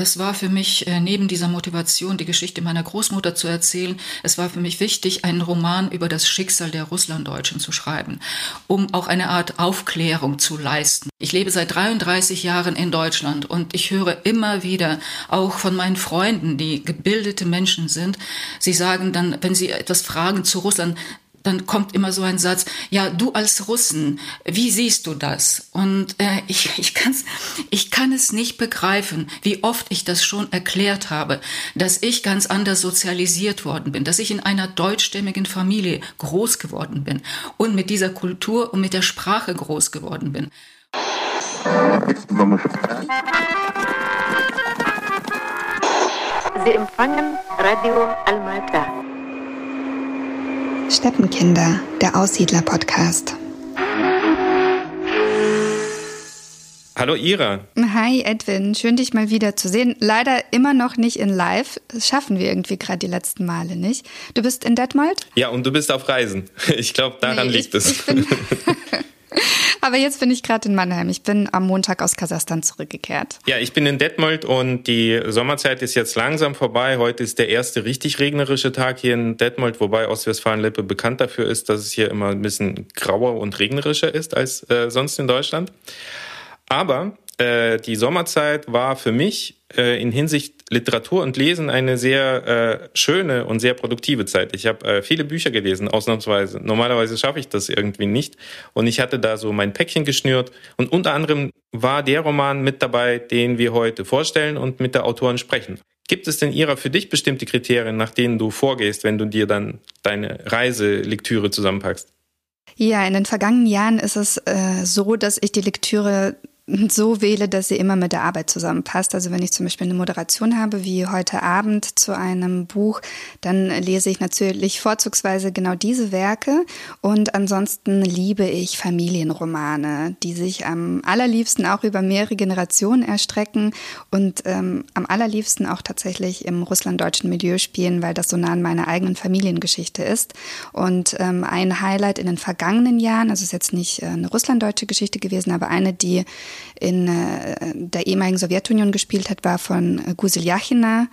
es war für mich äh, neben dieser Motivation, die Geschichte meiner Großmutter zu erzählen, es war für mich wichtig, einen Roman über das Schicksal der Russlanddeutschen zu schreiben, um auch eine Art Aufklärung zu leisten. Ich lebe seit 33 Jahren in Deutschland und ich höre immer wieder auch von meinen Freunden, die gebildete Menschen sind, sie sagen dann, wenn sie etwas fragen zu Russland, dann kommt immer so ein Satz, ja, du als Russen, wie siehst du das? Und äh, ich, ich, kann's, ich kann es nicht begreifen, wie oft ich das schon erklärt habe, dass ich ganz anders sozialisiert worden bin, dass ich in einer deutschstämmigen Familie groß geworden bin und mit dieser Kultur und mit der Sprache groß geworden bin. Sie empfangen Radio Almata. Steppenkinder, der Aussiedler-Podcast. Hallo Ira. Hi Edwin, schön dich mal wieder zu sehen. Leider immer noch nicht in live. Das schaffen wir irgendwie gerade die letzten Male nicht. Du bist in Detmold? Ja, und du bist auf Reisen. Ich glaube, daran nee, liegt ich, es. Ich bin Aber jetzt bin ich gerade in Mannheim. Ich bin am Montag aus Kasachstan zurückgekehrt. Ja, ich bin in Detmold und die Sommerzeit ist jetzt langsam vorbei. Heute ist der erste richtig regnerische Tag hier in Detmold, wobei Ostwestfalen-Lippe bekannt dafür ist, dass es hier immer ein bisschen grauer und regnerischer ist als äh, sonst in Deutschland. Aber äh, die Sommerzeit war für mich äh, in Hinsicht Literatur und Lesen eine sehr äh, schöne und sehr produktive Zeit. Ich habe äh, viele Bücher gelesen, ausnahmsweise. Normalerweise schaffe ich das irgendwie nicht. Und ich hatte da so mein Päckchen geschnürt. Und unter anderem war der Roman mit dabei, den wir heute vorstellen und mit der Autorin sprechen. Gibt es denn Ira für dich bestimmte Kriterien, nach denen du vorgehst, wenn du dir dann deine Reiselektüre zusammenpackst? Ja, in den vergangenen Jahren ist es äh, so, dass ich die Lektüre so wähle, dass sie immer mit der Arbeit zusammenpasst. Also wenn ich zum Beispiel eine Moderation habe, wie heute Abend zu einem Buch, dann lese ich natürlich vorzugsweise genau diese Werke. Und ansonsten liebe ich Familienromane, die sich am allerliebsten auch über mehrere Generationen erstrecken und ähm, am allerliebsten auch tatsächlich im russlanddeutschen Milieu spielen, weil das so nah an meiner eigenen Familiengeschichte ist. Und ähm, ein Highlight in den vergangenen Jahren, also ist jetzt nicht äh, eine russlanddeutsche Geschichte gewesen, aber eine, die in äh, der ehemaligen Sowjetunion gespielt hat, war von äh, Gusil Yachina.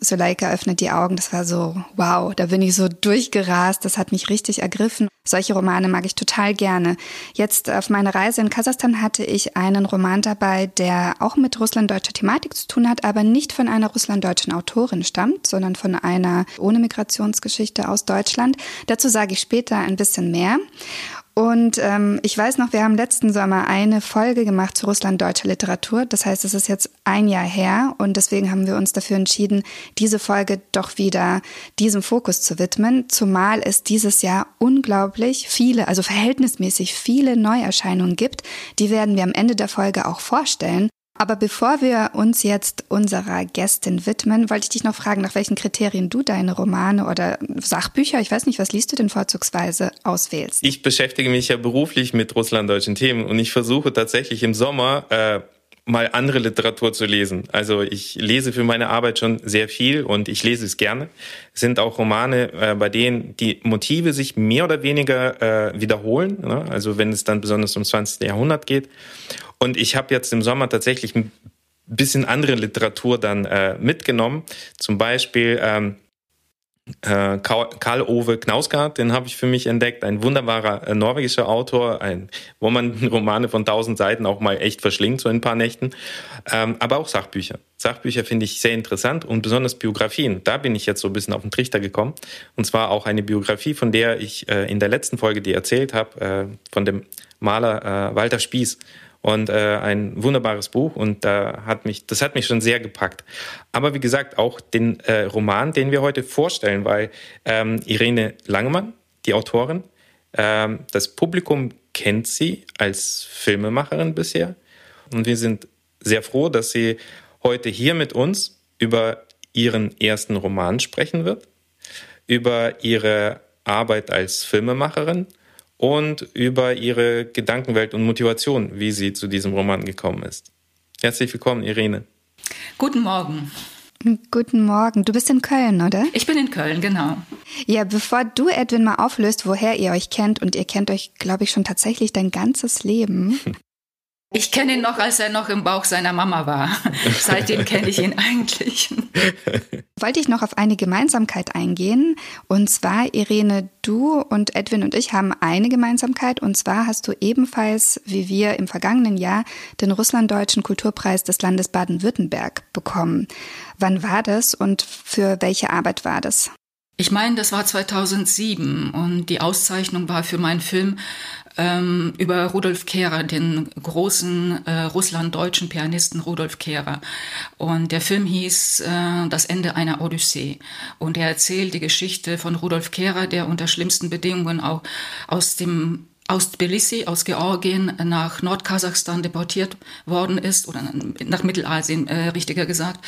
Soleika öffnet die Augen. Das war so, wow, da bin ich so durchgerast. Das hat mich richtig ergriffen. Solche Romane mag ich total gerne. Jetzt auf meiner Reise in Kasachstan hatte ich einen Roman dabei, der auch mit russlanddeutscher Thematik zu tun hat, aber nicht von einer russlanddeutschen Autorin stammt, sondern von einer ohne Migrationsgeschichte aus Deutschland. Dazu sage ich später ein bisschen mehr. Und ähm, ich weiß noch, wir haben letzten Sommer eine Folge gemacht zu Russland deutscher Literatur. Das heißt, es ist jetzt ein Jahr her und deswegen haben wir uns dafür entschieden, diese Folge doch wieder diesem Fokus zu widmen. Zumal es dieses Jahr unglaublich viele, also verhältnismäßig viele Neuerscheinungen gibt. Die werden wir am Ende der Folge auch vorstellen. Aber bevor wir uns jetzt unserer Gästin widmen, wollte ich dich noch fragen, nach welchen Kriterien du deine Romane oder Sachbücher, ich weiß nicht, was liest du denn vorzugsweise, auswählst? Ich beschäftige mich ja beruflich mit russlanddeutschen Themen und ich versuche tatsächlich im Sommer äh, mal andere Literatur zu lesen. Also ich lese für meine Arbeit schon sehr viel und ich lese es gerne. Es sind auch Romane, äh, bei denen die Motive sich mehr oder weniger äh, wiederholen. Ne? Also wenn es dann besonders um 20. Jahrhundert geht. Und ich habe jetzt im Sommer tatsächlich ein bisschen andere Literatur dann äh, mitgenommen. Zum Beispiel ähm, äh, Karl Ove Knausgard, den habe ich für mich entdeckt, ein wunderbarer äh, norwegischer Autor, ein, wo man Romane von tausend Seiten auch mal echt verschlingt, so in ein paar Nächten, ähm, aber auch Sachbücher. Sachbücher finde ich sehr interessant und besonders Biografien. Da bin ich jetzt so ein bisschen auf den Trichter gekommen. Und zwar auch eine Biografie, von der ich äh, in der letzten Folge die erzählt habe, äh, von dem Maler äh, Walter Spieß und äh, ein wunderbares Buch und da hat mich das hat mich schon sehr gepackt. Aber wie gesagt auch den äh, Roman, den wir heute vorstellen, weil ähm, Irene Langemann, die Autorin, ähm, das Publikum kennt sie als Filmemacherin bisher und wir sind sehr froh, dass sie heute hier mit uns über ihren ersten Roman sprechen wird, über ihre Arbeit als Filmemacherin und über ihre Gedankenwelt und Motivation, wie sie zu diesem Roman gekommen ist. Herzlich willkommen, Irene. Guten Morgen. Guten Morgen. Du bist in Köln, oder? Ich bin in Köln, genau. Ja, bevor du, Edwin, mal auflöst, woher ihr euch kennt, und ihr kennt euch, glaube ich, schon tatsächlich dein ganzes Leben, Ich kenne ihn noch, als er noch im Bauch seiner Mama war. Seitdem kenne ich ihn eigentlich. Wollte ich noch auf eine Gemeinsamkeit eingehen. Und zwar, Irene, du und Edwin und ich haben eine Gemeinsamkeit. Und zwar hast du ebenfalls, wie wir im vergangenen Jahr, den Russlanddeutschen Kulturpreis des Landes Baden-Württemberg bekommen. Wann war das und für welche Arbeit war das? Ich meine, das war 2007 und die Auszeichnung war für meinen Film ähm, über Rudolf Kehrer, den großen äh, russlanddeutschen Pianisten Rudolf Kehrer. Und der Film hieß äh, Das Ende einer Odyssee. Und er erzählt die Geschichte von Rudolf Kehrer, der unter schlimmsten Bedingungen auch aus dem aus Tbilisi, aus Georgien nach Nordkasachstan deportiert worden ist oder nach Mittelasien, äh, richtiger gesagt.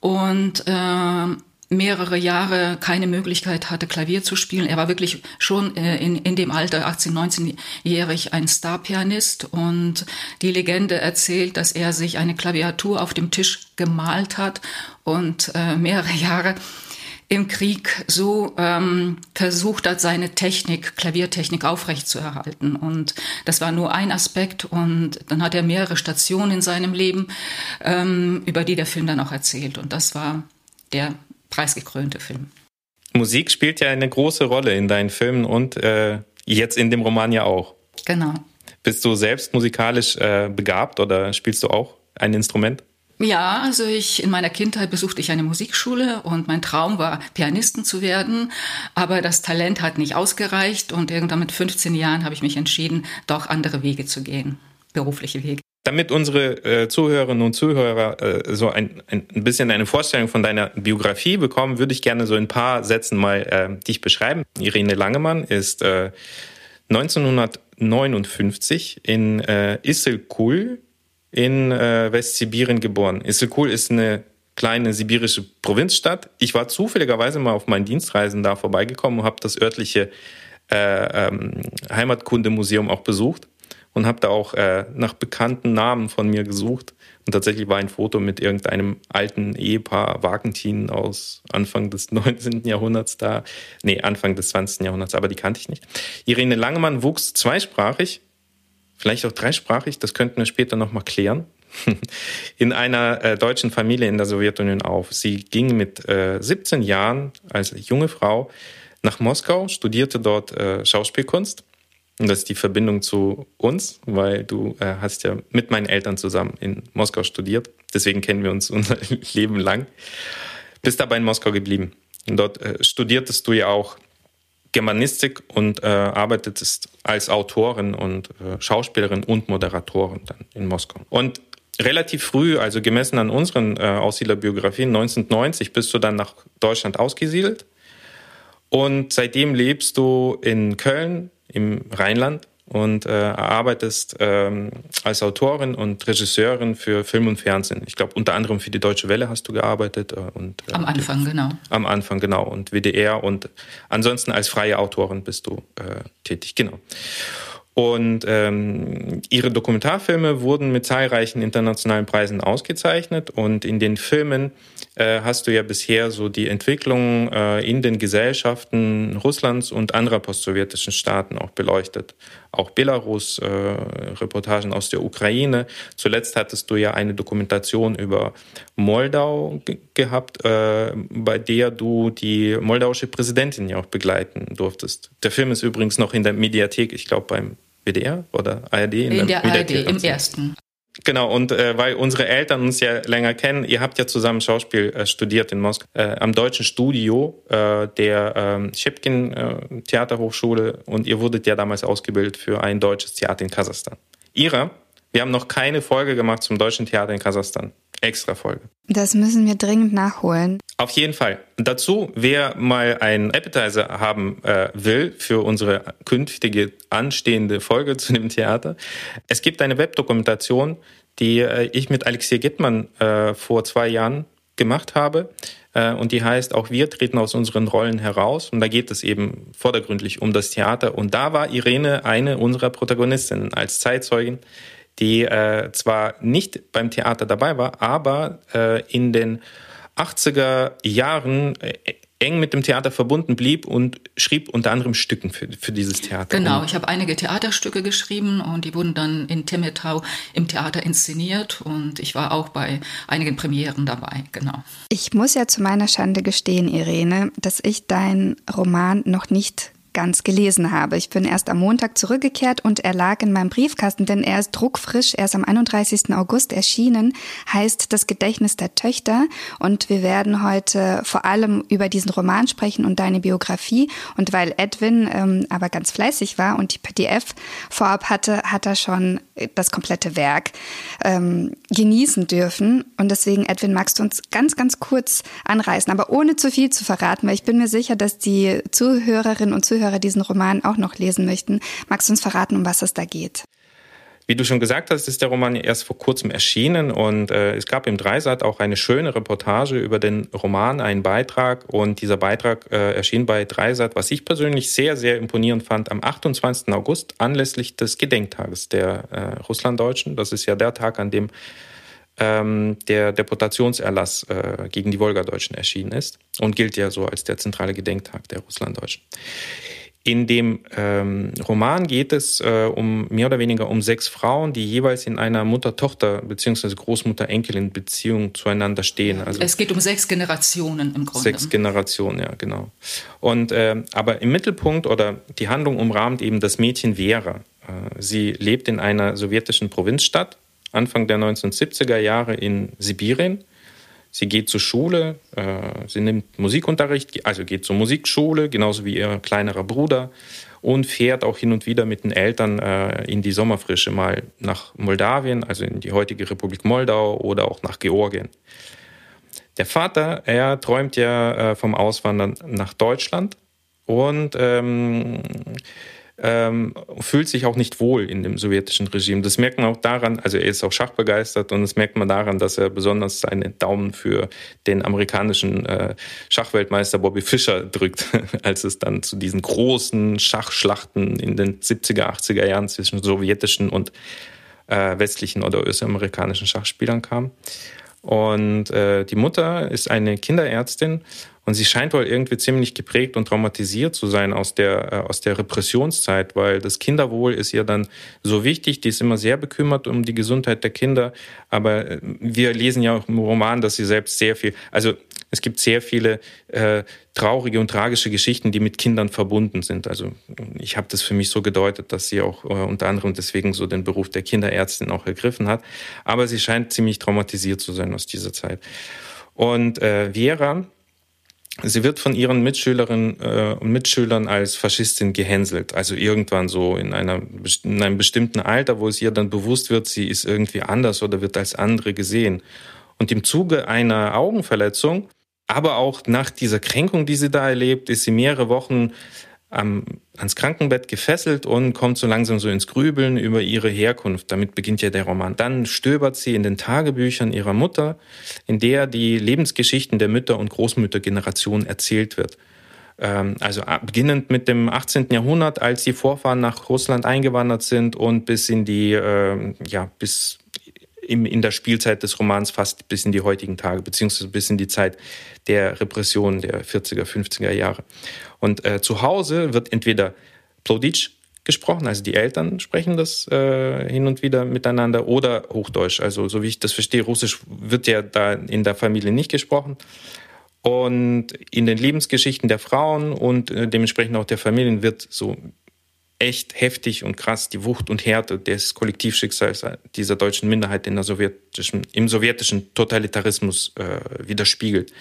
Und äh, mehrere Jahre keine Möglichkeit hatte, Klavier zu spielen. Er war wirklich schon äh, in, in dem Alter, 18, 19-jährig, ein Starpianist. Und die Legende erzählt, dass er sich eine Klaviatur auf dem Tisch gemalt hat und äh, mehrere Jahre im Krieg so ähm, versucht hat, seine Technik, Klaviertechnik aufrechtzuerhalten. Und das war nur ein Aspekt. Und dann hat er mehrere Stationen in seinem Leben, ähm, über die der Film dann auch erzählt. Und das war der preisgekrönte Film. Musik spielt ja eine große Rolle in deinen Filmen und äh, jetzt in dem Roman ja auch. Genau. Bist du selbst musikalisch äh, begabt oder spielst du auch ein Instrument? Ja, also ich in meiner Kindheit besuchte ich eine Musikschule und mein Traum war Pianisten zu werden, aber das Talent hat nicht ausgereicht und irgendwann mit 15 Jahren habe ich mich entschieden, doch andere Wege zu gehen, berufliche Wege. Damit unsere äh, Zuhörerinnen und Zuhörer äh, so ein, ein bisschen eine Vorstellung von deiner Biografie bekommen, würde ich gerne so in ein paar Sätzen mal äh, dich beschreiben. Irene Langemann ist äh, 1959 in äh, Isselkul in äh, Westsibirien geboren. Isselkul ist eine kleine sibirische Provinzstadt. Ich war zufälligerweise mal auf meinen Dienstreisen da vorbeigekommen und habe das örtliche äh, ähm, Heimatkundemuseum auch besucht und habe da auch äh, nach bekannten Namen von mir gesucht. Und tatsächlich war ein Foto mit irgendeinem alten Ehepaar Wagentin aus Anfang des 19. Jahrhunderts da. Nee, Anfang des 20. Jahrhunderts, aber die kannte ich nicht. Irene Langemann wuchs zweisprachig, vielleicht auch dreisprachig, das könnten wir später nochmal klären, in einer äh, deutschen Familie in der Sowjetunion auf. Sie ging mit äh, 17 Jahren als junge Frau nach Moskau, studierte dort äh, Schauspielkunst und das ist die Verbindung zu uns, weil du äh, hast ja mit meinen Eltern zusammen in Moskau studiert. Deswegen kennen wir uns unser Leben lang. Bist aber in Moskau geblieben. Und dort äh, studiertest du ja auch Germanistik und äh, arbeitetest als Autorin und äh, Schauspielerin und Moderatorin dann in Moskau. Und relativ früh, also gemessen an unseren äh, Aussiedlerbiografien, 1990 bist du dann nach Deutschland ausgesiedelt. Und seitdem lebst du in Köln, im Rheinland und äh, arbeitest ähm, als Autorin und Regisseurin für Film und Fernsehen. Ich glaube, unter anderem für die Deutsche Welle hast du gearbeitet. Äh, und, äh, am Anfang, genau. Am Anfang, genau. Und WDR und ansonsten als freie Autorin bist du äh, tätig, genau. Und ähm, ihre Dokumentarfilme wurden mit zahlreichen internationalen Preisen ausgezeichnet. Und in den Filmen hast du ja bisher so die Entwicklung äh, in den Gesellschaften Russlands und anderer postsowjetischen Staaten auch beleuchtet. Auch Belarus, äh, Reportagen aus der Ukraine. Zuletzt hattest du ja eine Dokumentation über Moldau gehabt, äh, bei der du die moldauische Präsidentin ja auch begleiten durftest. Der Film ist übrigens noch in der Mediathek, ich glaube beim WDR oder ARD? In, in der, der ARD, im ersten. Genau, und äh, weil unsere Eltern uns ja länger kennen, ihr habt ja zusammen Schauspiel äh, studiert in Moskau, äh, am deutschen Studio äh, der äh, Schepkin äh, Theaterhochschule und ihr wurdet ja damals ausgebildet für ein deutsches Theater in Kasachstan. Ira, wir haben noch keine Folge gemacht zum deutschen Theater in Kasachstan. Extra Folge. Das müssen wir dringend nachholen. Auf jeden Fall. Dazu, wer mal einen Appetizer haben äh, will für unsere künftige anstehende Folge zu dem Theater, es gibt eine Webdokumentation, die äh, ich mit Alexei Gittmann äh, vor zwei Jahren gemacht habe. Äh, und die heißt, auch wir treten aus unseren Rollen heraus. Und da geht es eben vordergründlich um das Theater. Und da war Irene eine unserer Protagonistinnen als Zeitzeugin die äh, zwar nicht beim Theater dabei war, aber äh, in den 80er Jahren äh, eng mit dem Theater verbunden blieb und schrieb unter anderem Stücken für, für dieses Theater. Genau, ich habe einige Theaterstücke geschrieben und die wurden dann in Temetau im Theater inszeniert und ich war auch bei einigen Premieren dabei, genau. Ich muss ja zu meiner Schande gestehen, Irene, dass ich deinen Roman noch nicht ganz gelesen habe. Ich bin erst am Montag zurückgekehrt und er lag in meinem Briefkasten, denn er ist druckfrisch, er ist am 31. August erschienen, heißt Das Gedächtnis der Töchter und wir werden heute vor allem über diesen Roman sprechen und deine Biografie und weil Edwin ähm, aber ganz fleißig war und die PDF vorab hatte, hat er schon das komplette Werk ähm, genießen dürfen und deswegen, Edwin, magst du uns ganz, ganz kurz anreißen, aber ohne zu viel zu verraten, weil ich bin mir sicher, dass die Zuhörerinnen und Zuhörer Zuhörer diesen Roman auch noch lesen möchten. Magst du uns verraten, um was es da geht? Wie du schon gesagt hast, ist der Roman erst vor kurzem erschienen und äh, es gab im Dreisat auch eine schöne Reportage über den Roman, einen Beitrag und dieser Beitrag äh, erschien bei Dreisat, was ich persönlich sehr, sehr imponierend fand, am 28. August anlässlich des Gedenktages der äh, Russlanddeutschen. Das ist ja der Tag, an dem ähm, der Deportationserlass äh, gegen die Wolgadeutschen erschienen ist und gilt ja so als der zentrale Gedenktag der Russlanddeutschen. In dem ähm, Roman geht es äh, um mehr oder weniger um sechs Frauen, die jeweils in einer Mutter-Tochter- bzw. Großmutter-Enkelin-Beziehung zueinander stehen. Also es geht um sechs Generationen im Grunde. Sechs Generationen, ja, genau. Und äh, aber im Mittelpunkt oder die Handlung umrahmt eben das Mädchen Vera. Äh, sie lebt in einer sowjetischen Provinzstadt Anfang der 1970er Jahre in Sibirien. Sie geht zur Schule, äh, sie nimmt Musikunterricht, also geht zur Musikschule, genauso wie ihr kleinerer Bruder und fährt auch hin und wieder mit den Eltern äh, in die Sommerfrische mal nach Moldawien, also in die heutige Republik Moldau oder auch nach Georgien. Der Vater, er träumt ja äh, vom Auswandern nach Deutschland und ähm, ähm, fühlt sich auch nicht wohl in dem sowjetischen Regime. Das merkt man auch daran, also er ist auch schachbegeistert und das merkt man daran, dass er besonders seinen Daumen für den amerikanischen äh, Schachweltmeister Bobby Fischer drückt, als es dann zu diesen großen Schachschlachten in den 70er, 80er Jahren zwischen sowjetischen und äh, westlichen oder östamerikanischen Schachspielern kam. Und äh, die Mutter ist eine Kinderärztin und sie scheint wohl irgendwie ziemlich geprägt und traumatisiert zu sein aus der, äh, aus der Repressionszeit, weil das Kinderwohl ist ihr dann so wichtig. Die ist immer sehr bekümmert um die Gesundheit der Kinder. Aber äh, wir lesen ja auch im Roman, dass sie selbst sehr viel, also es gibt sehr viele äh, traurige und tragische Geschichten, die mit Kindern verbunden sind. Also ich habe das für mich so gedeutet, dass sie auch äh, unter anderem deswegen so den Beruf der Kinderärztin auch ergriffen hat. Aber sie scheint ziemlich traumatisiert zu sein aus dieser Zeit. Und äh, Vera, Sie wird von ihren Mitschülerinnen äh, und Mitschülern als Faschistin gehänselt. Also irgendwann so in, einer, in einem bestimmten Alter, wo es ihr dann bewusst wird, sie ist irgendwie anders oder wird als andere gesehen. Und im Zuge einer Augenverletzung, aber auch nach dieser Kränkung, die sie da erlebt, ist sie mehrere Wochen am, ans Krankenbett gefesselt und kommt so langsam so ins Grübeln über ihre Herkunft. Damit beginnt ja der Roman. Dann stöbert sie in den Tagebüchern ihrer Mutter, in der die Lebensgeschichten der Mütter- und Großmüttergeneration erzählt wird. Ähm, also beginnend mit dem 18. Jahrhundert, als die Vorfahren nach Russland eingewandert sind und bis in die, äh, ja, bis in der Spielzeit des Romans fast bis in die heutigen Tage, beziehungsweise bis in die Zeit der Repression der 40er, 50er Jahre. Und äh, zu Hause wird entweder Ploditsch gesprochen, also die Eltern sprechen das äh, hin und wieder miteinander, oder Hochdeutsch. Also so wie ich das verstehe, Russisch wird ja da in der Familie nicht gesprochen. Und in den Lebensgeschichten der Frauen und äh, dementsprechend auch der Familien wird so echt heftig und krass die Wucht und Härte des Kollektivschicksals dieser deutschen Minderheit in der sowjetischen, im sowjetischen Totalitarismus äh, widerspiegelt.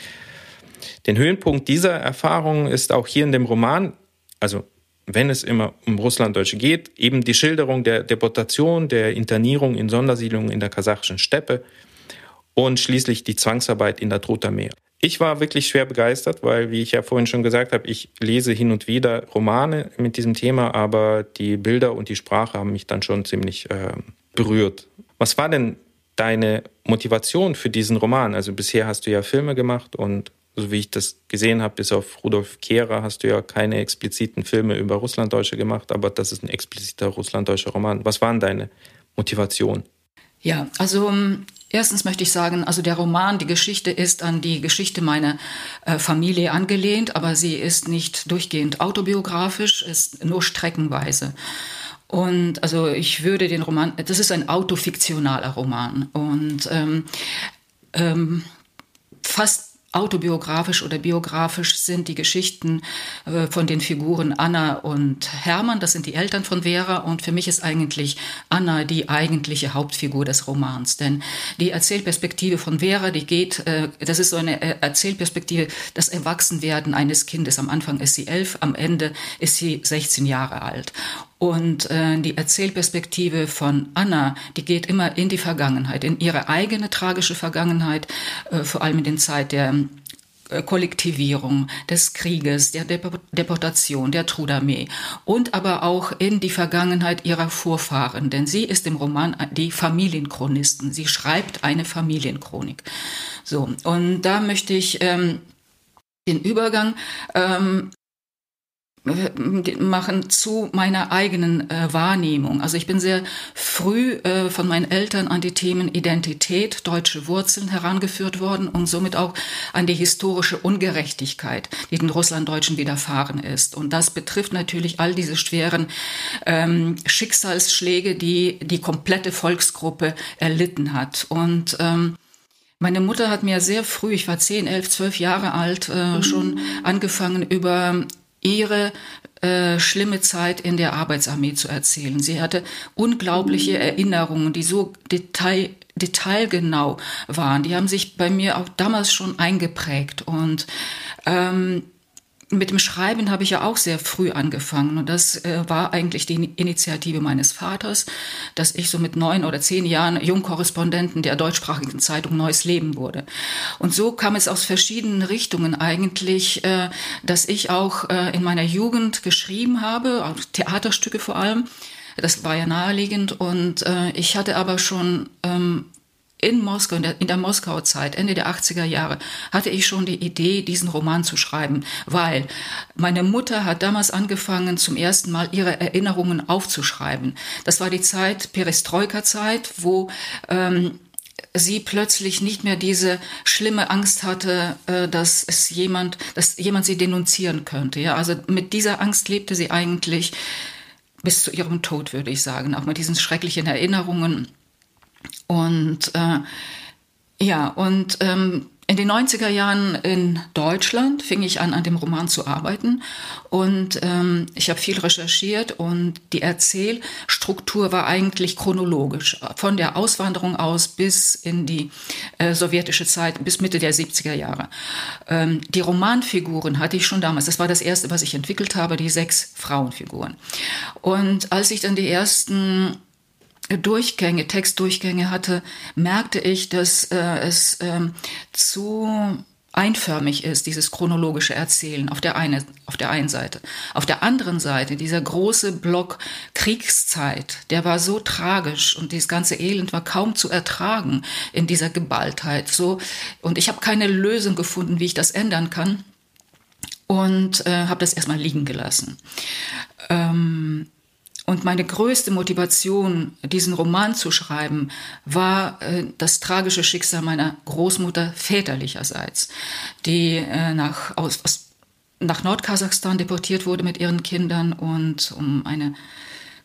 Den Höhenpunkt dieser Erfahrung ist auch hier in dem Roman, also wenn es immer um Russlanddeutsche geht, eben die Schilderung der Deportation, der Internierung in Sondersiedlungen in der kasachischen Steppe und schließlich die Zwangsarbeit in der Trotha Meer. Ich war wirklich schwer begeistert, weil, wie ich ja vorhin schon gesagt habe, ich lese hin und wieder Romane mit diesem Thema, aber die Bilder und die Sprache haben mich dann schon ziemlich äh, berührt. Was war denn deine Motivation für diesen Roman? Also bisher hast du ja Filme gemacht und so wie ich das gesehen habe, bis auf Rudolf Kehrer hast du ja keine expliziten Filme über Russlanddeutsche gemacht, aber das ist ein expliziter russlanddeutscher Roman. Was waren deine Motivationen? Ja, also Erstens möchte ich sagen, also der Roman, die Geschichte ist an die Geschichte meiner äh, Familie angelehnt, aber sie ist nicht durchgehend autobiografisch, ist nur streckenweise. Und also ich würde den Roman, das ist ein autofiktionaler Roman und ähm, ähm, fast autobiografisch oder biografisch sind die Geschichten äh, von den Figuren Anna und Hermann. Das sind die Eltern von Vera. Und für mich ist eigentlich Anna die eigentliche Hauptfigur des Romans. Denn die Erzählperspektive von Vera, die geht, äh, das ist so eine äh, Erzählperspektive, das Erwachsenwerden eines Kindes. Am Anfang ist sie elf, am Ende ist sie 16 Jahre alt. Und äh, die Erzählperspektive von Anna, die geht immer in die Vergangenheit, in ihre eigene tragische Vergangenheit, äh, vor allem in den Zeit der äh, Kollektivierung, des Krieges, der Deportation, der Trudarmee und aber auch in die Vergangenheit ihrer Vorfahren. Denn sie ist im Roman die Familienchronisten. Sie schreibt eine Familienchronik. So, und da möchte ich ähm, den Übergang ähm, machen zu meiner eigenen äh, Wahrnehmung. Also ich bin sehr früh äh, von meinen Eltern an die Themen Identität, deutsche Wurzeln herangeführt worden und somit auch an die historische Ungerechtigkeit, die den Russlanddeutschen widerfahren ist. Und das betrifft natürlich all diese schweren ähm, Schicksalsschläge, die die komplette Volksgruppe erlitten hat. Und ähm, meine Mutter hat mir sehr früh, ich war zehn, elf, zwölf Jahre alt, äh, schon angefangen, über ihre äh, schlimme Zeit in der Arbeitsarmee zu erzählen. Sie hatte unglaubliche Erinnerungen, die so detail, detailgenau waren. Die haben sich bei mir auch damals schon eingeprägt. Und ähm, mit dem Schreiben habe ich ja auch sehr früh angefangen und das äh, war eigentlich die Initiative meines Vaters, dass ich so mit neun oder zehn Jahren Jungkorrespondenten der deutschsprachigen Zeitung Neues Leben wurde. Und so kam es aus verschiedenen Richtungen eigentlich, äh, dass ich auch äh, in meiner Jugend geschrieben habe, auch Theaterstücke vor allem. Das war ja naheliegend und äh, ich hatte aber schon ähm, in Moskau, in der, in der Moskauer Zeit, Ende der 80er Jahre, hatte ich schon die Idee, diesen Roman zu schreiben, weil meine Mutter hat damals angefangen, zum ersten Mal ihre Erinnerungen aufzuschreiben. Das war die Zeit, Perestroika-Zeit, wo ähm, sie plötzlich nicht mehr diese schlimme Angst hatte, äh, dass es jemand, dass jemand sie denunzieren könnte. Ja, also mit dieser Angst lebte sie eigentlich bis zu ihrem Tod, würde ich sagen, auch mit diesen schrecklichen Erinnerungen und äh, ja, und ähm, in den 90er Jahren in Deutschland fing ich an, an dem Roman zu arbeiten und ähm, ich habe viel recherchiert und die Erzählstruktur war eigentlich chronologisch, von der Auswanderung aus bis in die äh, sowjetische Zeit, bis Mitte der 70er Jahre. Ähm, die Romanfiguren hatte ich schon damals, das war das erste, was ich entwickelt habe, die sechs Frauenfiguren. Und als ich dann die ersten Durchgänge, Textdurchgänge hatte, merkte ich, dass äh, es ähm, zu einförmig ist, dieses chronologische Erzählen auf der, eine, auf der einen Seite. Auf der anderen Seite, dieser große Block Kriegszeit, der war so tragisch und dieses ganze Elend war kaum zu ertragen in dieser Geballtheit. So, und ich habe keine Lösung gefunden, wie ich das ändern kann und äh, habe das erstmal liegen gelassen. Ähm, und meine größte Motivation, diesen Roman zu schreiben, war äh, das tragische Schicksal meiner Großmutter väterlicherseits, die äh, nach, aus, aus, nach Nordkasachstan deportiert wurde mit ihren Kindern und um eine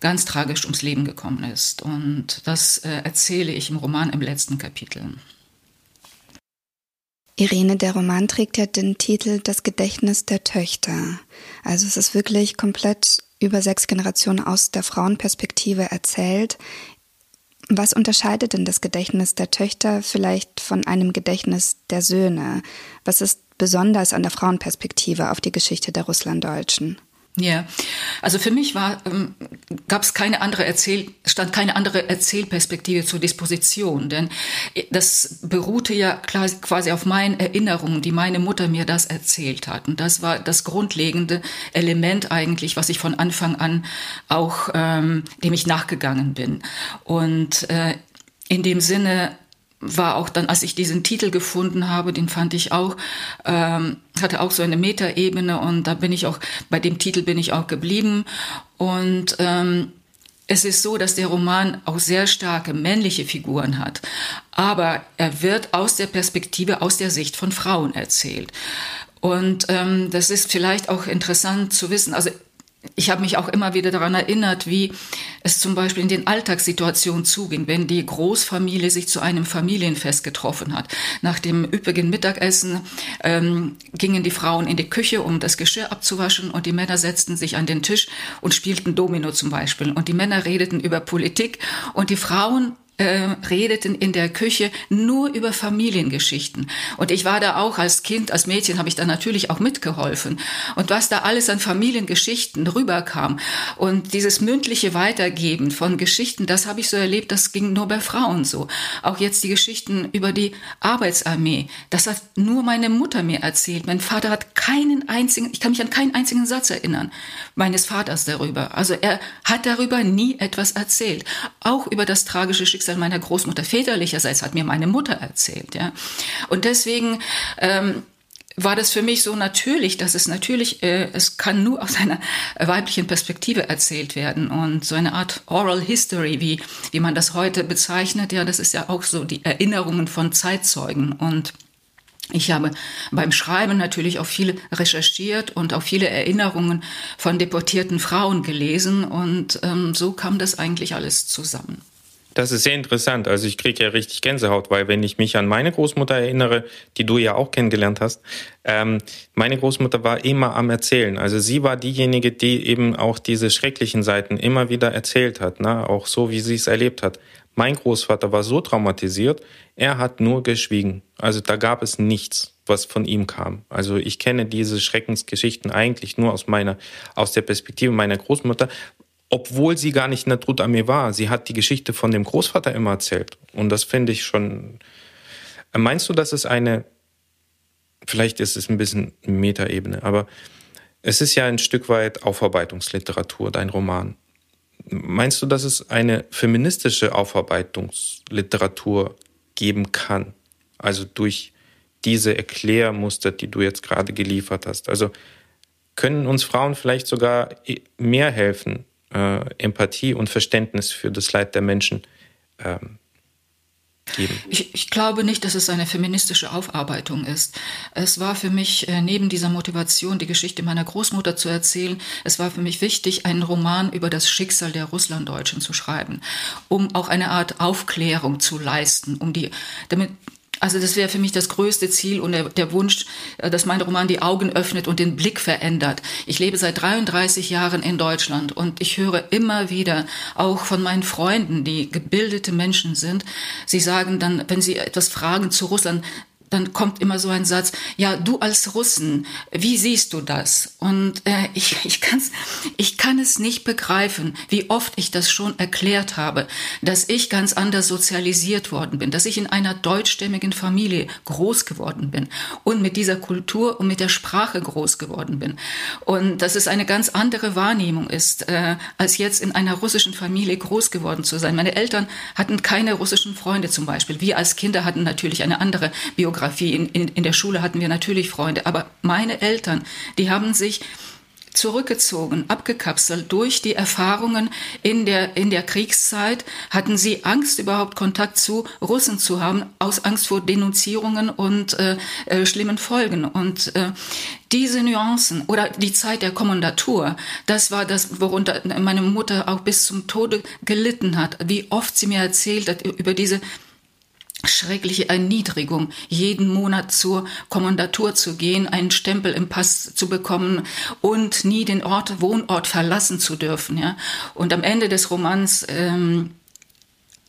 ganz tragisch ums Leben gekommen ist. Und das äh, erzähle ich im Roman im letzten Kapitel. Irene, der Roman trägt ja den Titel Das Gedächtnis der Töchter. Also es ist wirklich komplett über sechs Generationen aus der Frauenperspektive erzählt. Was unterscheidet denn das Gedächtnis der Töchter vielleicht von einem Gedächtnis der Söhne? Was ist besonders an der Frauenperspektive auf die Geschichte der Russlanddeutschen? Ja, also für mich war ähm, gab es keine andere Erzähl stand keine andere Erzählperspektive zur Disposition, denn das beruhte ja quasi auf meinen Erinnerungen, die meine Mutter mir das erzählt hat, und das war das grundlegende Element eigentlich, was ich von Anfang an auch ähm, dem ich nachgegangen bin. Und äh, in dem Sinne war auch dann, als ich diesen Titel gefunden habe, den fand ich auch, ähm, hatte auch so eine Metaebene und da bin ich auch, bei dem Titel bin ich auch geblieben und ähm, es ist so, dass der Roman auch sehr starke männliche Figuren hat, aber er wird aus der Perspektive, aus der Sicht von Frauen erzählt. Und ähm, das ist vielleicht auch interessant zu wissen. Also ich habe mich auch immer wieder daran erinnert, wie es zum Beispiel in den Alltagssituationen zuging, wenn die Großfamilie sich zu einem Familienfest getroffen hat. Nach dem üppigen Mittagessen ähm, gingen die Frauen in die Küche, um das Geschirr abzuwaschen, und die Männer setzten sich an den Tisch und spielten Domino zum Beispiel. Und die Männer redeten über Politik und die Frauen äh, redeten in der Küche nur über Familiengeschichten. Und ich war da auch als Kind, als Mädchen habe ich da natürlich auch mitgeholfen. Und was da alles an Familiengeschichten rüberkam und dieses mündliche Weitergeben von Geschichten, das habe ich so erlebt, das ging nur bei Frauen so. Auch jetzt die Geschichten über die Arbeitsarmee, das hat nur meine Mutter mir erzählt. Mein Vater hat keinen einzigen, ich kann mich an keinen einzigen Satz erinnern, meines Vaters darüber. Also er hat darüber nie etwas erzählt. Auch über das tragische Schicksal Schicksal meiner Großmutter väterlicherseits hat mir meine Mutter erzählt. Ja. Und deswegen ähm, war das für mich so natürlich, dass es natürlich, äh, es kann nur aus einer weiblichen Perspektive erzählt werden und so eine Art Oral History, wie, wie man das heute bezeichnet, ja, das ist ja auch so die Erinnerungen von Zeitzeugen und ich habe beim Schreiben natürlich auch viel recherchiert und auch viele Erinnerungen von deportierten Frauen gelesen und ähm, so kam das eigentlich alles zusammen. Das ist sehr interessant. Also ich kriege ja richtig Gänsehaut, weil wenn ich mich an meine Großmutter erinnere, die du ja auch kennengelernt hast, ähm, meine Großmutter war immer am Erzählen. Also sie war diejenige, die eben auch diese schrecklichen Seiten immer wieder erzählt hat, ne? auch so, wie sie es erlebt hat. Mein Großvater war so traumatisiert, er hat nur geschwiegen. Also da gab es nichts, was von ihm kam. Also ich kenne diese Schreckensgeschichten eigentlich nur aus meiner, aus der Perspektive meiner Großmutter, obwohl sie gar nicht in der Trut Armee war. Sie hat die Geschichte von dem Großvater immer erzählt. Und das finde ich schon. Meinst du, dass es eine, vielleicht ist es ein bisschen Metaebene, aber es ist ja ein Stück weit Aufarbeitungsliteratur, dein Roman. Meinst du, dass es eine feministische Aufarbeitungsliteratur geben kann? Also durch diese Erklärmuster, die du jetzt gerade geliefert hast. Also können uns Frauen vielleicht sogar mehr helfen, äh, Empathie und Verständnis für das Leid der Menschen ähm, geben. Ich, ich, glaube nicht, dass es eine feministische Aufarbeitung ist. Es war für mich äh, neben dieser Motivation, die Geschichte meiner Großmutter zu erzählen, es war für mich wichtig, einen Roman über das Schicksal der Russlanddeutschen zu schreiben, um auch eine Art Aufklärung zu leisten, um die, damit also das wäre für mich das größte Ziel und der, der, Wunsch, äh, dass mein Roman die Augen öffnet und den Blick verändert. Ich lebe seit 33 Jahren in Deutschland und ich höre immer wieder auch von meinen Freunden, die gebildete Menschen sind, sie sagen dann, wenn sie etwas fragen zu Russland, dann kommt immer so ein Satz, ja, du als Russen, wie siehst du das? Und äh, ich, ich, kann's, ich kann es nicht begreifen, wie oft ich das schon erklärt habe, dass ich ganz anders sozialisiert worden bin, dass ich in einer deutschstämmigen Familie groß geworden bin und mit dieser Kultur und mit der Sprache groß geworden bin. Und dass es eine ganz andere Wahrnehmung ist, äh, als jetzt in einer russischen Familie groß geworden zu sein. Meine Eltern hatten keine russischen Freunde zum Beispiel. Wir als Kinder hatten natürlich eine andere Biografie Geografie. In, in, in der Schule hatten wir natürlich Freunde, aber meine Eltern, die haben sich zurückgezogen, abgekapselt durch die Erfahrungen in der, in der Kriegszeit, hatten sie Angst, überhaupt Kontakt zu Russen zu haben, aus Angst vor Denunzierungen und äh, äh, schlimmen Folgen. Und äh, diese Nuancen oder die Zeit der Kommandatur, das war das, worunter meine Mutter auch bis zum Tode gelitten hat. Wie oft sie mir erzählt hat über diese schreckliche Erniedrigung, jeden Monat zur Kommandatur zu gehen, einen Stempel im Pass zu bekommen und nie den Ort, Wohnort verlassen zu dürfen. Ja? Und am Ende des Romans ähm,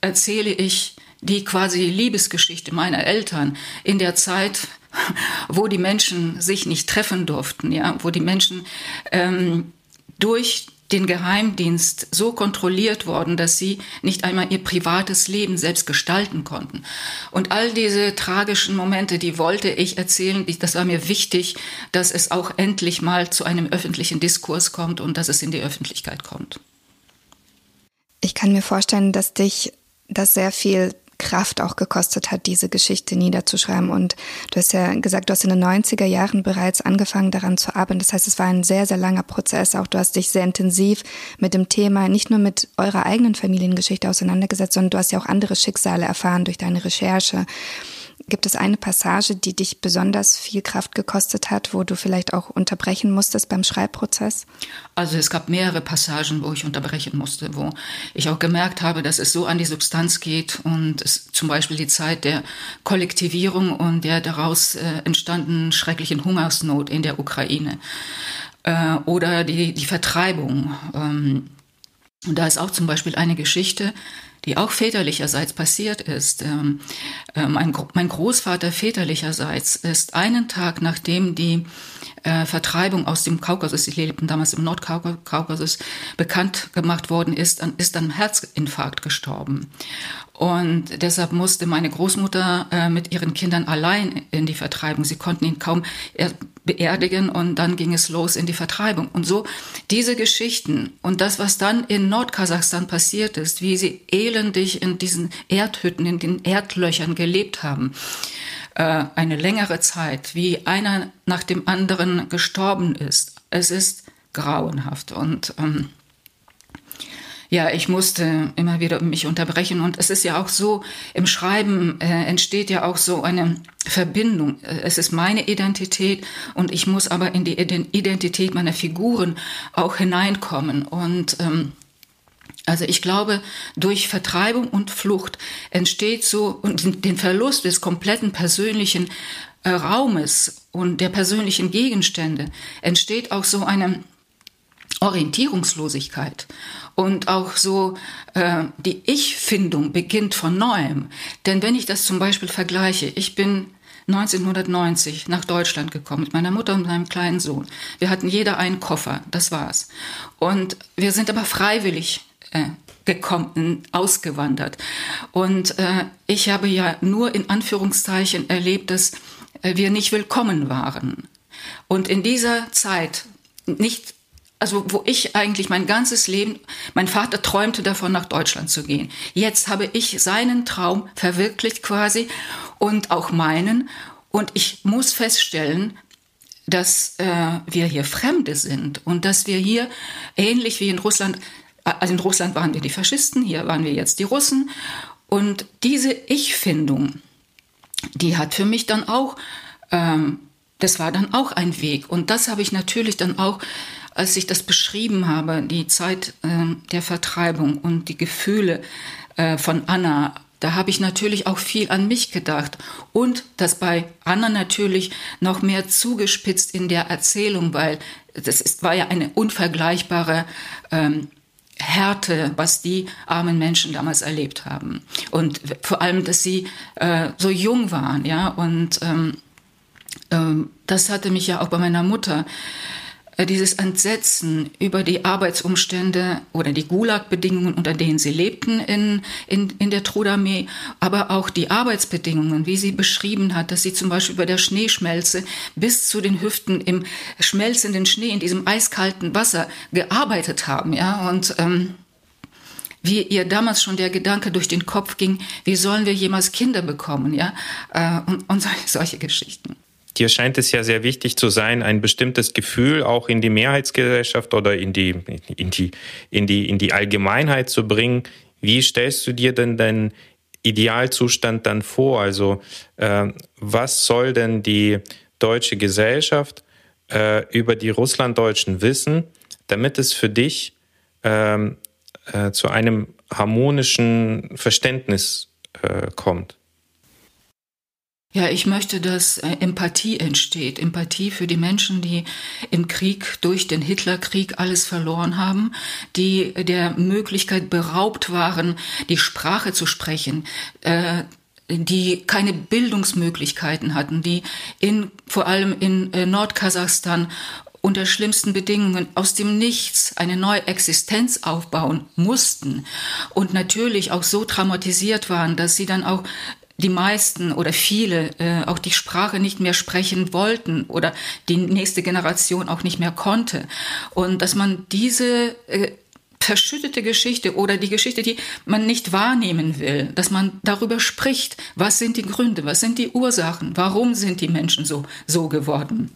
erzähle ich die quasi Liebesgeschichte meiner Eltern in der Zeit, wo die Menschen sich nicht treffen durften, ja, wo die Menschen ähm, durch den Geheimdienst so kontrolliert worden, dass sie nicht einmal ihr privates Leben selbst gestalten konnten. Und all diese tragischen Momente, die wollte ich erzählen, das war mir wichtig, dass es auch endlich mal zu einem öffentlichen Diskurs kommt und dass es in die Öffentlichkeit kommt. Ich kann mir vorstellen, dass dich das sehr viel Kraft auch gekostet hat, diese Geschichte niederzuschreiben. Und du hast ja gesagt, du hast in den 90er Jahren bereits angefangen, daran zu arbeiten. Das heißt, es war ein sehr, sehr langer Prozess. Auch du hast dich sehr intensiv mit dem Thema, nicht nur mit eurer eigenen Familiengeschichte auseinandergesetzt, sondern du hast ja auch andere Schicksale erfahren durch deine Recherche. Gibt es eine Passage, die dich besonders viel Kraft gekostet hat, wo du vielleicht auch unterbrechen musstest beim Schreibprozess? Also es gab mehrere Passagen, wo ich unterbrechen musste, wo ich auch gemerkt habe, dass es so an die Substanz geht und es, zum Beispiel die Zeit der Kollektivierung und der daraus äh, entstandenen schrecklichen Hungersnot in der Ukraine äh, oder die, die Vertreibung. Ähm, und da ist auch zum Beispiel eine Geschichte, die auch väterlicherseits passiert ist. Ähm, äh, mein, mein Großvater väterlicherseits ist einen Tag nachdem die äh, Vertreibung aus dem Kaukasus, sie lebten damals im Nordkaukasus, bekannt gemacht worden ist, ist an Herzinfarkt gestorben. Und deshalb musste meine Großmutter äh, mit ihren Kindern allein in die Vertreibung. Sie konnten ihn kaum beerdigen und dann ging es los in die Vertreibung. Und so diese Geschichten und das, was dann in Nordkasachstan passiert ist, wie sie elendig in diesen Erdhütten, in den Erdlöchern gelebt haben, äh, eine längere Zeit, wie einer nach dem anderen gestorben ist. Es ist grauenhaft und ähm, ja, ich musste immer wieder mich unterbrechen. Und es ist ja auch so, im Schreiben äh, entsteht ja auch so eine Verbindung. Es ist meine Identität und ich muss aber in die Identität meiner Figuren auch hineinkommen. Und ähm, also ich glaube, durch Vertreibung und Flucht entsteht so und den Verlust des kompletten persönlichen äh, Raumes und der persönlichen Gegenstände entsteht auch so eine Orientierungslosigkeit und auch so äh, die Ich-Findung beginnt von neuem. Denn wenn ich das zum Beispiel vergleiche, ich bin 1990 nach Deutschland gekommen mit meiner Mutter und meinem kleinen Sohn. Wir hatten jeder einen Koffer, das war's. Und wir sind aber freiwillig äh, gekommen, ausgewandert. Und äh, ich habe ja nur in Anführungszeichen erlebt, dass äh, wir nicht willkommen waren. Und in dieser Zeit nicht also wo ich eigentlich mein ganzes Leben, mein Vater träumte davon, nach Deutschland zu gehen. Jetzt habe ich seinen Traum verwirklicht quasi und auch meinen. Und ich muss feststellen, dass äh, wir hier Fremde sind und dass wir hier ähnlich wie in Russland, also in Russland waren wir die Faschisten, hier waren wir jetzt die Russen. Und diese Ich-Findung, die hat für mich dann auch, ähm, das war dann auch ein Weg. Und das habe ich natürlich dann auch als ich das beschrieben habe, die Zeit äh, der Vertreibung und die Gefühle äh, von Anna, da habe ich natürlich auch viel an mich gedacht und das bei Anna natürlich noch mehr zugespitzt in der Erzählung, weil das ist, war ja eine unvergleichbare ähm, Härte, was die armen Menschen damals erlebt haben. Und vor allem, dass sie äh, so jung waren, ja. Und ähm, ähm, das hatte mich ja auch bei meiner Mutter dieses Entsetzen über die Arbeitsumstände oder die Gulag-Bedingungen, unter denen sie lebten in, in, in der Trudarmee, aber auch die Arbeitsbedingungen, wie sie beschrieben hat, dass sie zum Beispiel bei der Schneeschmelze bis zu den Hüften im schmelzenden Schnee, in diesem eiskalten Wasser gearbeitet haben, ja, und, ähm, wie ihr damals schon der Gedanke durch den Kopf ging, wie sollen wir jemals Kinder bekommen, ja, äh, und, und solche Geschichten dir scheint es ja sehr wichtig zu sein, ein bestimmtes Gefühl auch in die Mehrheitsgesellschaft oder in die, in die, in die, in die Allgemeinheit zu bringen. Wie stellst du dir denn deinen Idealzustand dann vor? Also, äh, was soll denn die deutsche Gesellschaft äh, über die Russlanddeutschen wissen, damit es für dich ähm, äh, zu einem harmonischen Verständnis äh, kommt? Ja, ich möchte, dass äh, Empathie entsteht. Empathie für die Menschen, die im Krieg durch den Hitlerkrieg alles verloren haben, die der Möglichkeit beraubt waren, die Sprache zu sprechen, äh, die keine Bildungsmöglichkeiten hatten, die in, vor allem in äh, Nordkasachstan unter schlimmsten Bedingungen aus dem Nichts eine neue Existenz aufbauen mussten und natürlich auch so traumatisiert waren, dass sie dann auch die meisten oder viele äh, auch die Sprache nicht mehr sprechen wollten oder die nächste Generation auch nicht mehr konnte. Und dass man diese äh, verschüttete Geschichte oder die Geschichte, die man nicht wahrnehmen will, dass man darüber spricht, was sind die Gründe, was sind die Ursachen, warum sind die Menschen so, so geworden.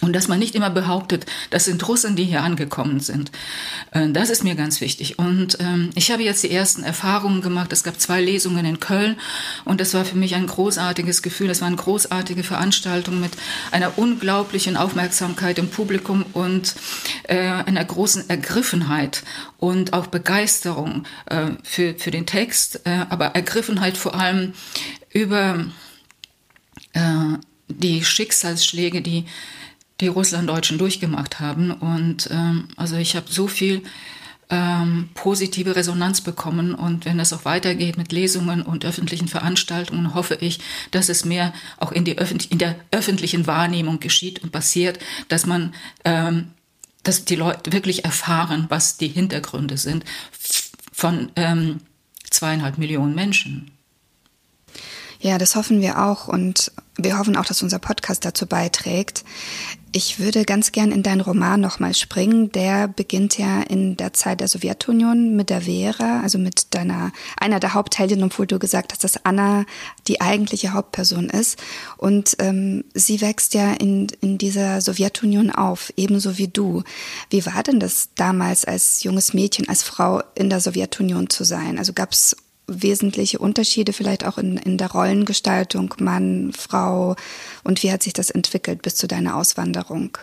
Und dass man nicht immer behauptet, das sind Russen, die hier angekommen sind. Äh, das ist mir ganz wichtig. Und ähm, ich habe jetzt die ersten Erfahrungen gemacht. Es gab zwei Lesungen in Köln und das war für mich ein großartiges Gefühl. Das war eine großartige Veranstaltung mit einer unglaublichen Aufmerksamkeit im Publikum und äh, einer großen Ergriffenheit und auch Begeisterung äh, für, für den Text, aber Ergriffenheit vor allem über die Schicksalsschläge, die die Russlanddeutschen durchgemacht haben. Und ähm, also ich habe so viel ähm, positive Resonanz bekommen. Und wenn das auch weitergeht mit Lesungen und öffentlichen Veranstaltungen, hoffe ich, dass es mehr auch in, die in der öffentlichen Wahrnehmung geschieht und passiert, dass man, ähm, dass die Leute wirklich erfahren, was die Hintergründe sind von ähm, zweieinhalb Millionen Menschen. Ja, das hoffen wir auch und wir hoffen auch, dass unser Podcast dazu beiträgt. Ich würde ganz gern in deinen Roman nochmal springen. Der beginnt ja in der Zeit der Sowjetunion mit der Vera, also mit deiner, einer der Hauptheldinnen, obwohl du gesagt hast, dass Anna die eigentliche Hauptperson ist. Und ähm, sie wächst ja in, in dieser Sowjetunion auf, ebenso wie du. Wie war denn das damals als junges Mädchen, als Frau in der Sowjetunion zu sein? Also gab es wesentliche Unterschiede vielleicht auch in, in der Rollengestaltung Mann, Frau und wie hat sich das entwickelt bis zu deiner Auswanderung?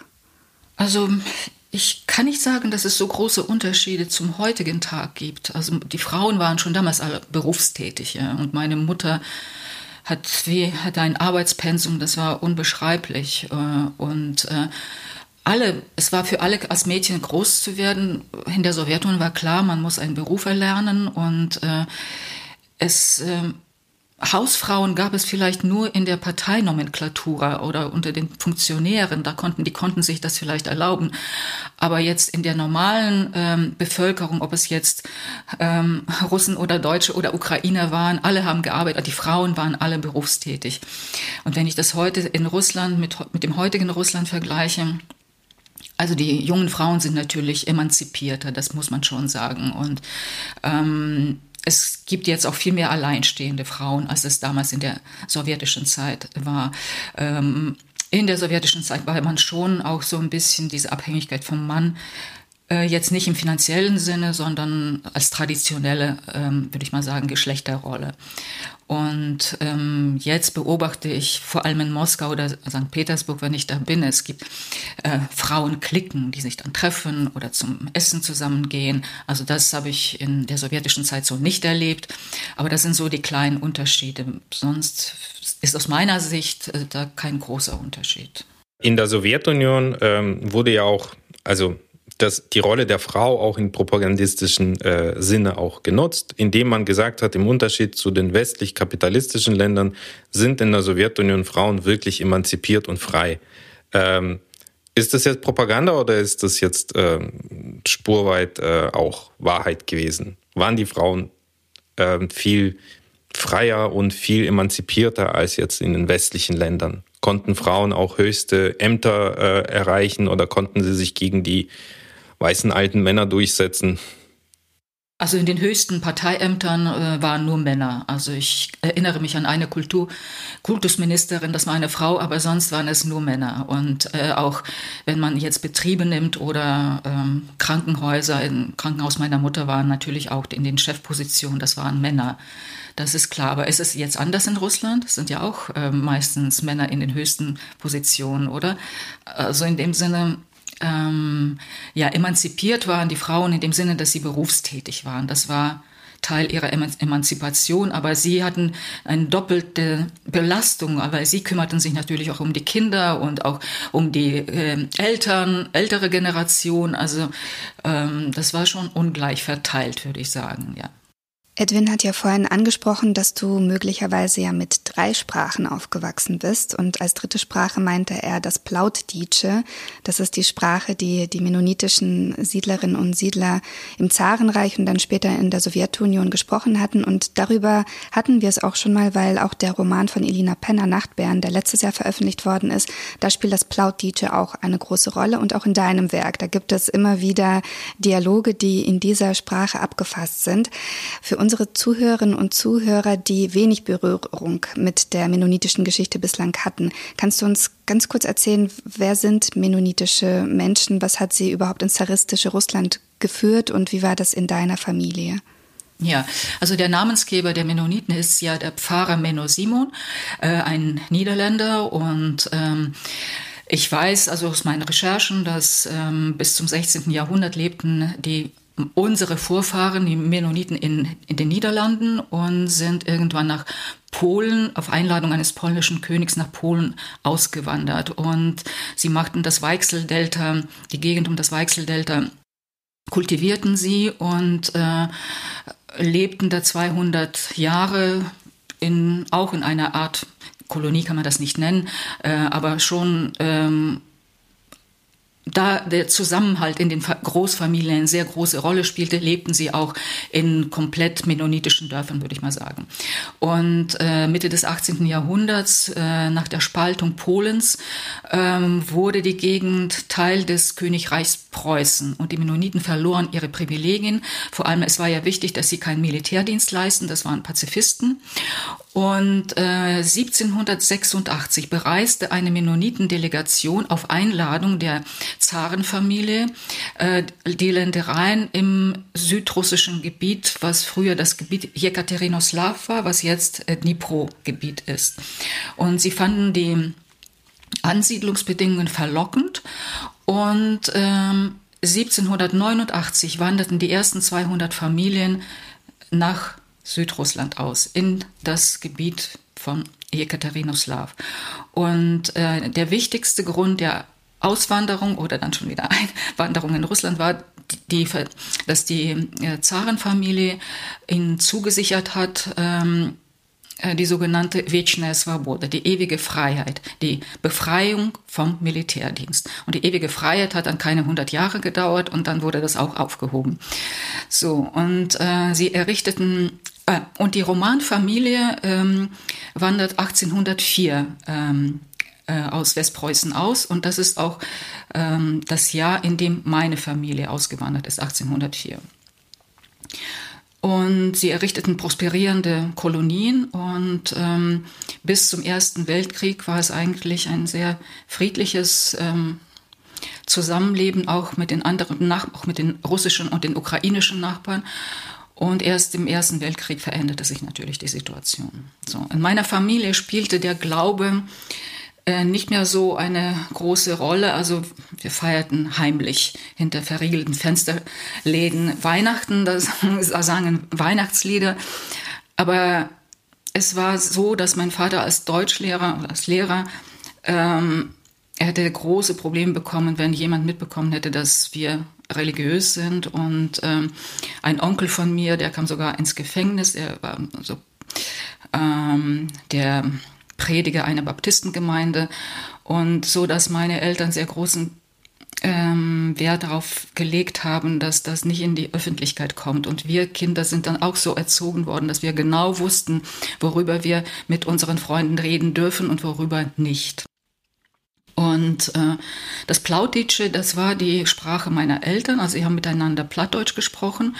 Also ich kann nicht sagen, dass es so große Unterschiede zum heutigen Tag gibt. Also die Frauen waren schon damals alle berufstätig ja, und meine Mutter hat wie hat ein Arbeitspensum, das war unbeschreiblich äh, und äh, alle, es war für alle als Mädchen groß zu werden. In der Sowjetunion war klar, man muss einen Beruf erlernen und äh, es äh, Hausfrauen gab es vielleicht nur in der Parteinomenklatura oder unter den Funktionären. Da konnten die konnten sich das vielleicht erlauben. Aber jetzt in der normalen ähm, Bevölkerung, ob es jetzt ähm, Russen oder Deutsche oder Ukrainer waren, alle haben gearbeitet. Die Frauen waren alle berufstätig. Und wenn ich das heute in Russland mit mit dem heutigen Russland vergleiche, also die jungen Frauen sind natürlich emanzipierter, das muss man schon sagen. Und ähm, es gibt jetzt auch viel mehr alleinstehende Frauen, als es damals in der sowjetischen Zeit war. Ähm, in der sowjetischen Zeit war man schon auch so ein bisschen diese Abhängigkeit vom Mann jetzt nicht im finanziellen Sinne, sondern als traditionelle, ähm, würde ich mal sagen, Geschlechterrolle. Und ähm, jetzt beobachte ich vor allem in Moskau oder St. Petersburg, wenn ich da bin, es gibt äh, Frauenklicken, die sich dann treffen oder zum Essen zusammengehen. Also das habe ich in der sowjetischen Zeit so nicht erlebt. Aber das sind so die kleinen Unterschiede. Sonst ist aus meiner Sicht äh, da kein großer Unterschied. In der Sowjetunion ähm, wurde ja auch, also das, die Rolle der Frau auch in propagandistischen äh, Sinne auch genutzt, indem man gesagt hat, im Unterschied zu den westlich-kapitalistischen Ländern sind in der Sowjetunion Frauen wirklich emanzipiert und frei. Ähm, ist das jetzt Propaganda oder ist das jetzt äh, spurweit äh, auch Wahrheit gewesen? Waren die Frauen äh, viel freier und viel emanzipierter als jetzt in den westlichen Ländern? Konnten Frauen auch höchste Ämter äh, erreichen oder konnten sie sich gegen die weißen alten Männer durchsetzen. Also in den höchsten Parteiämtern äh, waren nur Männer. Also ich erinnere mich an eine Kultur, Kultusministerin, das war eine Frau, aber sonst waren es nur Männer. Und äh, auch wenn man jetzt Betriebe nimmt oder ähm, Krankenhäuser, im Krankenhaus meiner Mutter waren natürlich auch in den Chefpositionen, das waren Männer. Das ist klar. Aber ist es jetzt anders in Russland? Es sind ja auch äh, meistens Männer in den höchsten Positionen, oder? Also in dem Sinne, ähm, ja, emanzipiert waren, die Frauen in dem Sinne, dass sie berufstätig waren. Das war Teil ihrer Emanzipation, aber sie hatten eine doppelte Belastung, weil sie kümmerten sich natürlich auch um die Kinder und auch um die äh, Eltern, ältere Generation. Also ähm, das war schon ungleich verteilt, würde ich sagen, ja. Edwin hat ja vorhin angesprochen, dass du möglicherweise ja mit drei Sprachen aufgewachsen bist. Und als dritte Sprache meinte er das Plautditsche. Das ist die Sprache, die die mennonitischen Siedlerinnen und Siedler im Zarenreich und dann später in der Sowjetunion gesprochen hatten. Und darüber hatten wir es auch schon mal, weil auch der Roman von Elina Penner, Nachtbären, der letztes Jahr veröffentlicht worden ist, da spielt das Plautditsche auch eine große Rolle. Und auch in deinem Werk, da gibt es immer wieder Dialoge, die in dieser Sprache abgefasst sind. Für unsere Zuhörerinnen und Zuhörer, die wenig Berührung mit der mennonitischen Geschichte bislang hatten, kannst du uns ganz kurz erzählen, wer sind mennonitische Menschen? Was hat sie überhaupt ins zaristische Russland geführt und wie war das in deiner Familie? Ja, also der Namensgeber der Mennoniten ist ja der Pfarrer Menno Simon, äh, ein Niederländer und ähm, ich weiß also aus meinen Recherchen, dass ähm, bis zum 16. Jahrhundert lebten die unsere Vorfahren, die Mennoniten in, in den Niederlanden und sind irgendwann nach Polen auf Einladung eines polnischen Königs nach Polen ausgewandert. Und sie machten das Weichseldelta, die Gegend um das Weichseldelta, kultivierten sie und äh, lebten da 200 Jahre in, auch in einer Art Kolonie kann man das nicht nennen, äh, aber schon ähm, da der Zusammenhalt in den Großfamilien eine sehr große Rolle spielte, lebten sie auch in komplett mennonitischen Dörfern, würde ich mal sagen. Und äh, Mitte des 18. Jahrhunderts, äh, nach der Spaltung Polens, ähm, wurde die Gegend Teil des Königreichs Preußen und die Mennoniten verloren ihre Privilegien. Vor allem, es war ja wichtig, dass sie keinen Militärdienst leisten, das waren Pazifisten. Und äh, 1786 bereiste eine Mennonitendelegation auf Einladung der Zarenfamilie äh, die Ländereien im südrussischen Gebiet, was früher das Gebiet Jekaterinoslav war, was jetzt äh, Dnipro-Gebiet ist. Und sie fanden die Ansiedlungsbedingungen verlockend und ähm, 1789 wanderten die ersten 200 Familien nach Südrussland aus, in das Gebiet von Jekaterinoslav. Und äh, der wichtigste Grund der Auswanderung oder dann schon wieder Einwanderung in Russland war, die, dass die äh, Zarenfamilie ihnen zugesichert hat, ähm, äh, die sogenannte Вечная Svoboda, die ewige Freiheit, die Befreiung vom Militärdienst. Und die ewige Freiheit hat dann keine 100 Jahre gedauert und dann wurde das auch aufgehoben. So, und äh, sie errichteten äh, und die Romanfamilie ähm, wandert 1804 ähm, äh, aus Westpreußen aus und das ist auch ähm, das Jahr, in dem meine Familie ausgewandert ist, 1804. Und sie errichteten prosperierende Kolonien und ähm, bis zum Ersten Weltkrieg war es eigentlich ein sehr friedliches ähm, Zusammenleben auch mit den anderen, auch mit den russischen und den ukrainischen Nachbarn. Und erst im Ersten Weltkrieg veränderte sich natürlich die Situation. So, in meiner Familie spielte der Glaube äh, nicht mehr so eine große Rolle. Also wir feierten heimlich hinter verriegelten Fensterläden Weihnachten, das sagen Weihnachtslieder. Aber es war so, dass mein Vater als Deutschlehrer, als Lehrer, ähm, er hätte große Probleme bekommen, wenn jemand mitbekommen hätte, dass wir religiös sind. Und ähm, ein Onkel von mir, der kam sogar ins Gefängnis. Er war so ähm, der Prediger einer Baptistengemeinde. Und so, dass meine Eltern sehr großen ähm, Wert darauf gelegt haben, dass das nicht in die Öffentlichkeit kommt. Und wir Kinder sind dann auch so erzogen worden, dass wir genau wussten, worüber wir mit unseren Freunden reden dürfen und worüber nicht. Und äh, das Plautitsche, das war die Sprache meiner Eltern. Also sie haben miteinander Plattdeutsch gesprochen.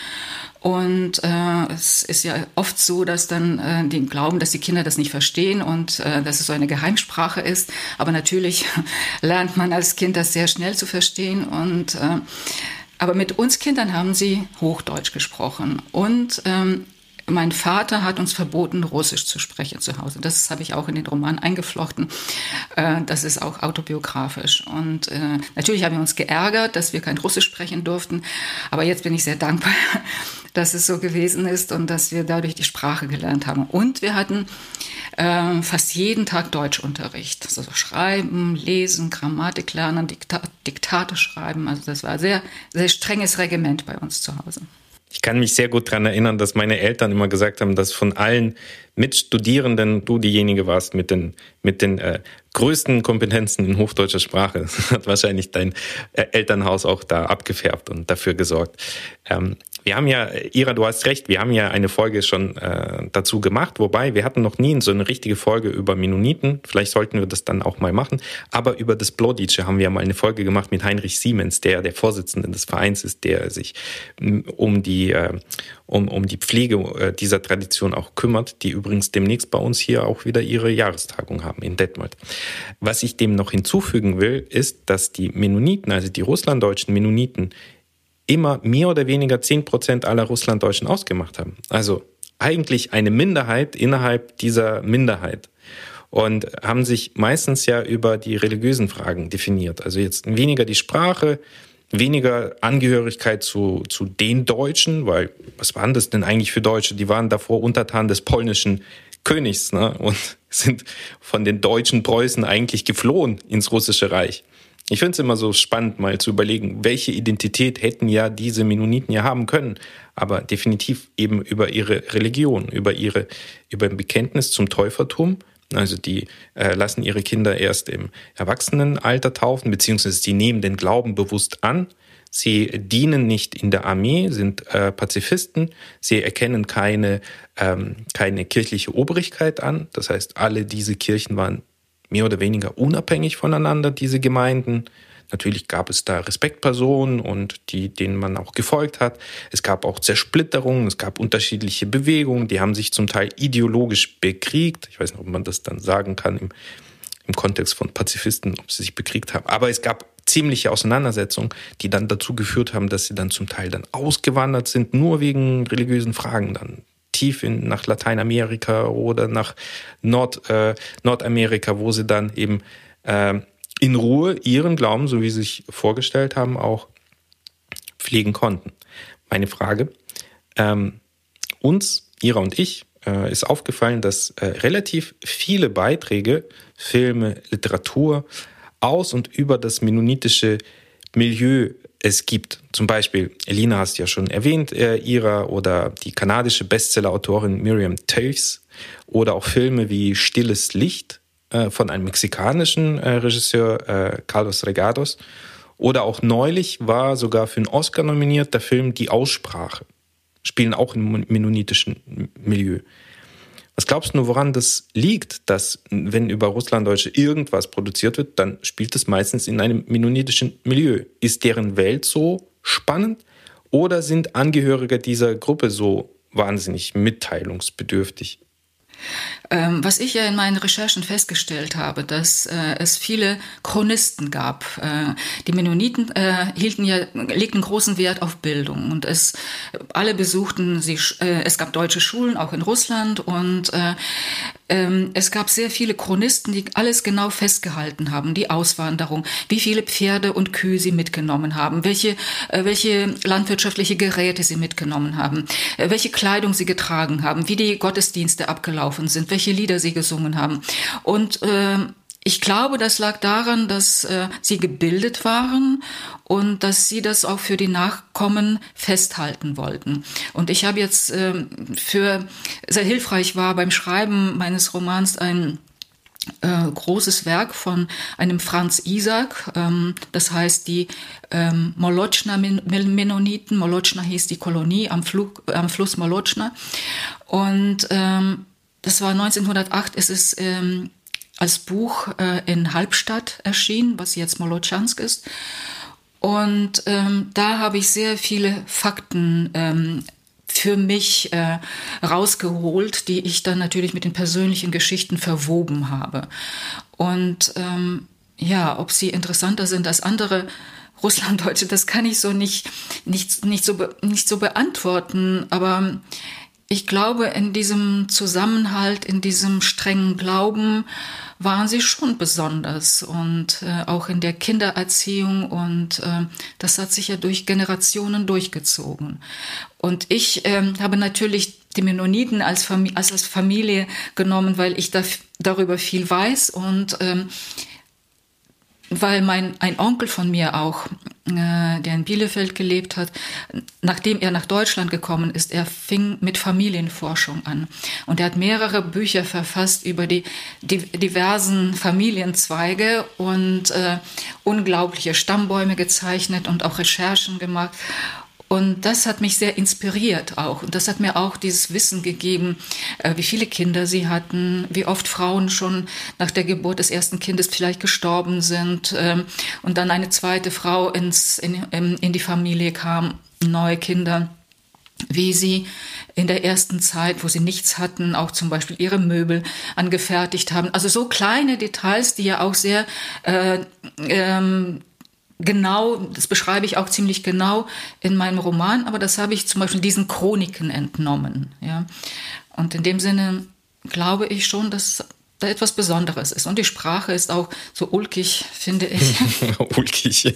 Und äh, es ist ja oft so, dass dann äh, die glauben, dass die Kinder das nicht verstehen und äh, dass es so eine Geheimsprache ist. Aber natürlich lernt man als Kind das sehr schnell zu verstehen. Und äh, aber mit uns Kindern haben sie Hochdeutsch gesprochen. Und ähm, mein Vater hat uns verboten, Russisch zu sprechen zu Hause. Das habe ich auch in den Roman eingeflochten. Äh, das ist auch autobiografisch. Und äh, natürlich haben wir uns geärgert, dass wir kein Russisch sprechen durften. Aber jetzt bin ich sehr dankbar, dass es so gewesen ist und dass wir dadurch die Sprache gelernt haben. Und wir hatten äh, fast jeden Tag Deutschunterricht. Also Schreiben, Lesen, Grammatik lernen, Dikta Diktate schreiben. Also das war sehr, sehr strenges Regiment bei uns zu Hause. Ich kann mich sehr gut daran erinnern, dass meine Eltern immer gesagt haben, dass von allen Mitstudierenden du diejenige warst mit den, mit den äh, größten Kompetenzen in hochdeutscher Sprache. Das hat wahrscheinlich dein äh, Elternhaus auch da abgefärbt und dafür gesorgt. Ähm, wir haben ja, Ira, du hast recht, wir haben ja eine Folge schon äh, dazu gemacht, wobei wir hatten noch nie so eine richtige Folge über Mennoniten. Vielleicht sollten wir das dann auch mal machen. Aber über das Bloditsche haben wir mal eine Folge gemacht mit Heinrich Siemens, der der Vorsitzende des Vereins ist, der sich um die, äh, um, um die Pflege äh, dieser Tradition auch kümmert, die übrigens demnächst bei uns hier auch wieder ihre Jahrestagung haben in Detmold. Was ich dem noch hinzufügen will, ist, dass die Mennoniten, also die russlanddeutschen Mennoniten, immer mehr oder weniger zehn Prozent aller Russlanddeutschen ausgemacht haben. Also eigentlich eine Minderheit innerhalb dieser Minderheit und haben sich meistens ja über die religiösen Fragen definiert. Also jetzt weniger die Sprache, weniger Angehörigkeit zu, zu den Deutschen, weil was waren das denn eigentlich für Deutsche? Die waren davor untertan des polnischen Königs ne? und sind von den deutschen Preußen eigentlich geflohen ins russische Reich. Ich finde es immer so spannend, mal zu überlegen, welche Identität hätten ja diese Mennoniten ja haben können, aber definitiv eben über ihre Religion, über ihre, über ein Bekenntnis zum Täufertum. Also die äh, lassen ihre Kinder erst im Erwachsenenalter taufen, beziehungsweise die nehmen den Glauben bewusst an. Sie dienen nicht in der Armee, sind äh, Pazifisten. Sie erkennen keine, ähm, keine kirchliche Obrigkeit an. Das heißt, alle diese Kirchen waren mehr oder weniger unabhängig voneinander, diese Gemeinden. Natürlich gab es da Respektpersonen und die, denen man auch gefolgt hat. Es gab auch Zersplitterungen, es gab unterschiedliche Bewegungen, die haben sich zum Teil ideologisch bekriegt. Ich weiß nicht, ob man das dann sagen kann im, im Kontext von Pazifisten, ob sie sich bekriegt haben. Aber es gab ziemliche Auseinandersetzungen, die dann dazu geführt haben, dass sie dann zum Teil dann ausgewandert sind, nur wegen religiösen Fragen dann tief in, nach Lateinamerika oder nach Nord, äh, Nordamerika, wo sie dann eben äh, in Ruhe ihren Glauben, so wie sie sich vorgestellt haben, auch pflegen konnten. Meine Frage, ähm, uns, Ira und ich, äh, ist aufgefallen, dass äh, relativ viele Beiträge, Filme, Literatur aus und über das mennonitische Milieu es gibt. Zum Beispiel, Elina hast ja schon erwähnt, äh, ihrer oder die kanadische Bestsellerautorin Miriam Toews oder auch Filme wie Stilles Licht äh, von einem mexikanischen äh, Regisseur äh, Carlos Regados oder auch neulich war sogar für einen Oscar nominiert der Film Die Aussprache. Spielen auch im mennonitischen Milieu. Was glaubst du, woran das liegt, dass wenn über Russlanddeutsche irgendwas produziert wird, dann spielt es meistens in einem mennonitischen Milieu? Ist deren Welt so spannend oder sind Angehörige dieser Gruppe so wahnsinnig mitteilungsbedürftig? Ähm, was ich ja in meinen Recherchen festgestellt habe, dass äh, es viele Chronisten gab. Äh, die Mennoniten äh, hielten ja, legten großen Wert auf Bildung und es alle besuchten sie. Äh, es gab deutsche Schulen auch in Russland und äh, es gab sehr viele Chronisten, die alles genau festgehalten haben, die Auswanderung, wie viele Pferde und Kühe sie mitgenommen haben, welche, äh, welche landwirtschaftliche Geräte sie mitgenommen haben, äh, welche Kleidung sie getragen haben, wie die Gottesdienste abgelaufen sind, welche Lieder sie gesungen haben. Und äh, ich glaube, das lag daran, dass äh, sie gebildet waren und dass sie das auch für die Nachkommen festhalten wollten. Und ich habe jetzt äh, für sehr hilfreich war beim Schreiben meines Romans ein äh, großes Werk von einem Franz Isaac, ähm, das heißt die ähm, Molotschna Mennoniten. Molotschna hieß die Kolonie am, Flug, am Fluss Molotschna. Und ähm, das war 1908, ist es ähm, als Buch äh, in Halbstadt erschienen, was jetzt Molotschansk ist. Und ähm, da habe ich sehr viele Fakten ähm, für mich äh, rausgeholt, die ich dann natürlich mit den persönlichen Geschichten verwoben habe. Und ähm, ja, ob sie interessanter sind als andere Russlanddeutsche, das kann ich so nicht, nicht, nicht, so, nicht so beantworten. Aber ich glaube, in diesem Zusammenhalt, in diesem strengen Glauben, waren sie schon besonders und äh, auch in der Kindererziehung und äh, das hat sich ja durch Generationen durchgezogen. Und ich äh, habe natürlich die Mennoniten als, Fam als, als Familie genommen, weil ich da, darüber viel weiß und ähm, weil mein ein Onkel von mir auch äh, der in Bielefeld gelebt hat, nachdem er nach Deutschland gekommen ist, er fing mit Familienforschung an. Und er hat mehrere Bücher verfasst über die, die diversen Familienzweige und äh, unglaubliche Stammbäume gezeichnet und auch Recherchen gemacht. Und das hat mich sehr inspiriert auch. Und das hat mir auch dieses Wissen gegeben, äh, wie viele Kinder sie hatten, wie oft Frauen schon nach der Geburt des ersten Kindes vielleicht gestorben sind ähm, und dann eine zweite Frau ins, in, in die Familie kam, neue Kinder wie sie in der ersten Zeit, wo sie nichts hatten, auch zum Beispiel ihre Möbel angefertigt haben. Also so kleine Details, die ja auch sehr äh, ähm, genau, das beschreibe ich auch ziemlich genau in meinem Roman, aber das habe ich zum Beispiel diesen Chroniken entnommen. Ja. Und in dem Sinne glaube ich schon, dass da etwas Besonderes ist. Und die Sprache ist auch so ulkig, finde ich. ulkig.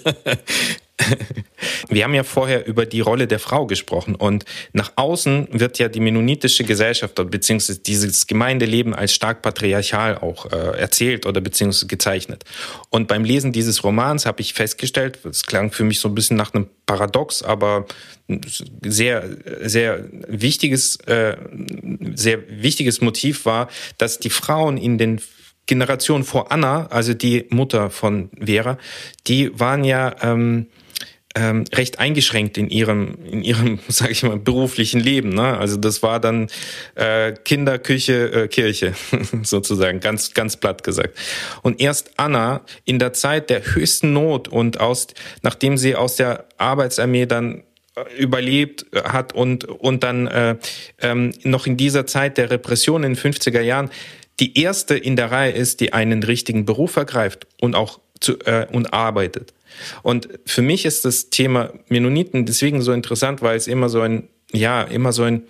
Wir haben ja vorher über die Rolle der Frau gesprochen und nach außen wird ja die mennonitische Gesellschaft beziehungsweise dieses Gemeindeleben als stark patriarchal auch äh, erzählt oder beziehungsweise gezeichnet. Und beim Lesen dieses Romans habe ich festgestellt, es klang für mich so ein bisschen nach einem Paradox, aber sehr sehr wichtiges äh, sehr wichtiges Motiv war, dass die Frauen in den Generationen vor Anna, also die Mutter von Vera, die waren ja ähm, ähm, recht eingeschränkt in ihrem, in ihrem, sage ich mal, beruflichen Leben. Ne? Also das war dann äh, Kinder, Küche, äh, Kirche sozusagen, ganz, ganz platt gesagt. Und erst Anna in der Zeit der höchsten Not und aus, nachdem sie aus der Arbeitsarmee dann äh, überlebt hat und und dann äh, ähm, noch in dieser Zeit der Repression in den 50er Jahren die erste in der Reihe ist, die einen richtigen Beruf ergreift und auch zu, äh, und arbeitet. Und für mich ist das Thema Mennoniten deswegen so interessant, weil es immer so ein, ja, immer so einen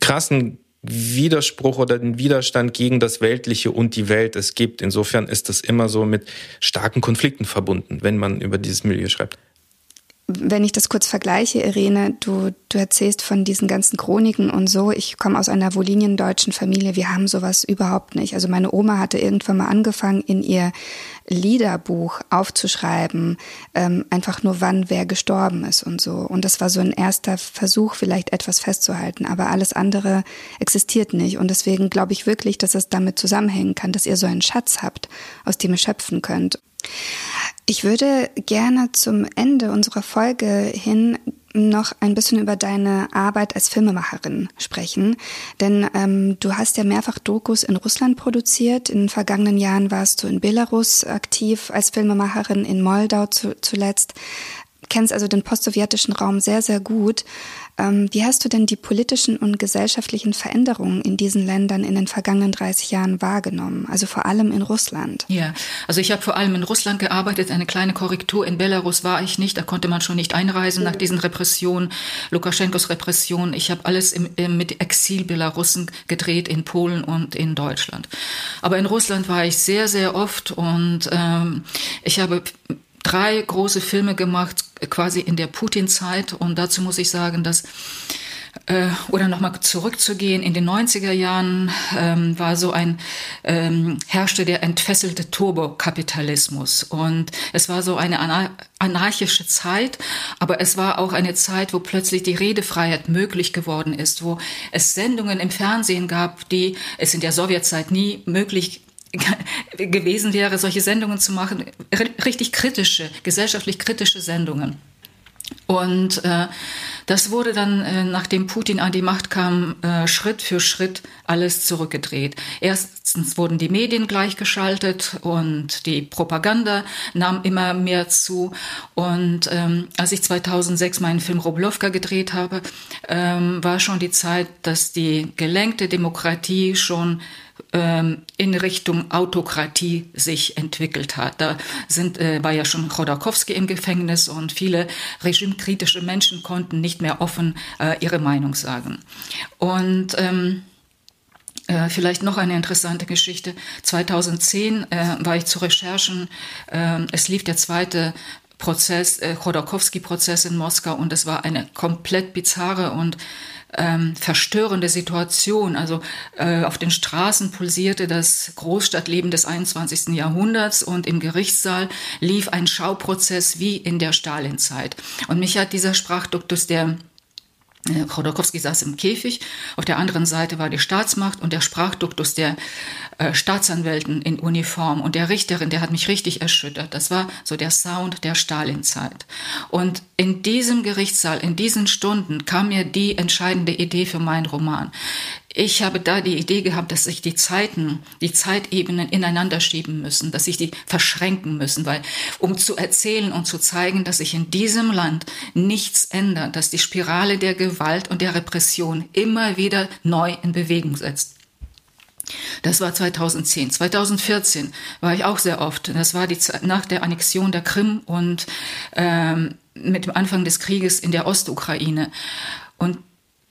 krassen Widerspruch oder den Widerstand gegen das Weltliche und die Welt es gibt. Insofern ist das immer so mit starken Konflikten verbunden, wenn man über dieses Milieu schreibt wenn ich das kurz vergleiche, Irene, du, du erzählst von diesen ganzen Chroniken und so. Ich komme aus einer Woliniendeutschen Familie. Wir haben sowas überhaupt nicht. Also meine Oma hatte irgendwann mal angefangen, in ihr Liederbuch aufzuschreiben, ähm, einfach nur wann wer gestorben ist und so. Und das war so ein erster Versuch, vielleicht etwas festzuhalten. Aber alles andere existiert nicht. Und deswegen glaube ich wirklich, dass es damit zusammenhängen kann, dass ihr so einen Schatz habt, aus dem ihr schöpfen könnt. Ich würde gerne zum Ende unserer Folge hin noch ein bisschen über deine Arbeit als Filmemacherin sprechen. Denn ähm, du hast ja mehrfach Dokus in Russland produziert. In den vergangenen Jahren warst du in Belarus aktiv als Filmemacherin, in Moldau zu, zuletzt. Kennst also den postsowjetischen Raum sehr, sehr gut. Ähm, wie hast du denn die politischen und gesellschaftlichen Veränderungen in diesen Ländern in den vergangenen 30 Jahren wahrgenommen? Also vor allem in Russland. Ja, also ich habe vor allem in Russland gearbeitet. Eine kleine Korrektur. In Belarus war ich nicht. Da konnte man schon nicht einreisen nach diesen Repressionen, Lukaschenkos Repression. Ich habe alles im, im, mit Exil-Belarussen gedreht in Polen und in Deutschland. Aber in Russland war ich sehr, sehr oft und ähm, ich habe drei große Filme gemacht, quasi in der Putin-Zeit. Und dazu muss ich sagen, dass äh, oder nochmal zurückzugehen, in den 90er Jahren ähm, war so ein, ähm, herrschte der entfesselte Turbokapitalismus. Und es war so eine anarchische Zeit, aber es war auch eine Zeit, wo plötzlich die Redefreiheit möglich geworden ist, wo es Sendungen im Fernsehen gab, die es in der Sowjetzeit nie möglich gewesen wäre, solche Sendungen zu machen, richtig kritische, gesellschaftlich kritische Sendungen. Und äh, das wurde dann, äh, nachdem Putin an die Macht kam, äh, Schritt für Schritt alles zurückgedreht. Erstens wurden die Medien gleichgeschaltet und die Propaganda nahm immer mehr zu. Und ähm, als ich 2006 meinen Film Roblovka gedreht habe, ähm, war schon die Zeit, dass die gelenkte Demokratie schon ähm, in Richtung Autokratie sich entwickelt hat. Da sind, äh, war ja schon Chodorkowski im Gefängnis und viele regimekritische Menschen konnten nicht mehr offen äh, ihre Meinung sagen. Und ähm, äh, vielleicht noch eine interessante Geschichte. 2010 äh, war ich zu Recherchen. Äh, es lief der zweite Prozess, äh, Chodorkowski-Prozess in Moskau und es war eine komplett bizarre und ähm, verstörende Situation. Also äh, auf den Straßen pulsierte das Großstadtleben des 21. Jahrhunderts und im Gerichtssaal lief ein Schauprozess wie in der Stalinzeit. Und mich hat dieser Sprachduktus der Chodorkowski saß im Käfig, auf der anderen Seite war die Staatsmacht und der Sprachduktus der äh, Staatsanwälten in Uniform und der Richterin, der hat mich richtig erschüttert. Das war so der Sound der Stalinzeit. Und in diesem Gerichtssaal, in diesen Stunden kam mir die entscheidende Idee für meinen Roman. Ich habe da die Idee gehabt, dass sich die Zeiten, die Zeitebenen ineinander schieben müssen, dass sich die verschränken müssen, weil um zu erzählen und zu zeigen, dass sich in diesem Land nichts ändert, dass die Spirale der Gewalt und der Repression immer wieder neu in Bewegung setzt. Das war 2010. 2014 war ich auch sehr oft. Das war die Zeit nach der Annexion der Krim und ähm, mit dem Anfang des Krieges in der Ostukraine. Und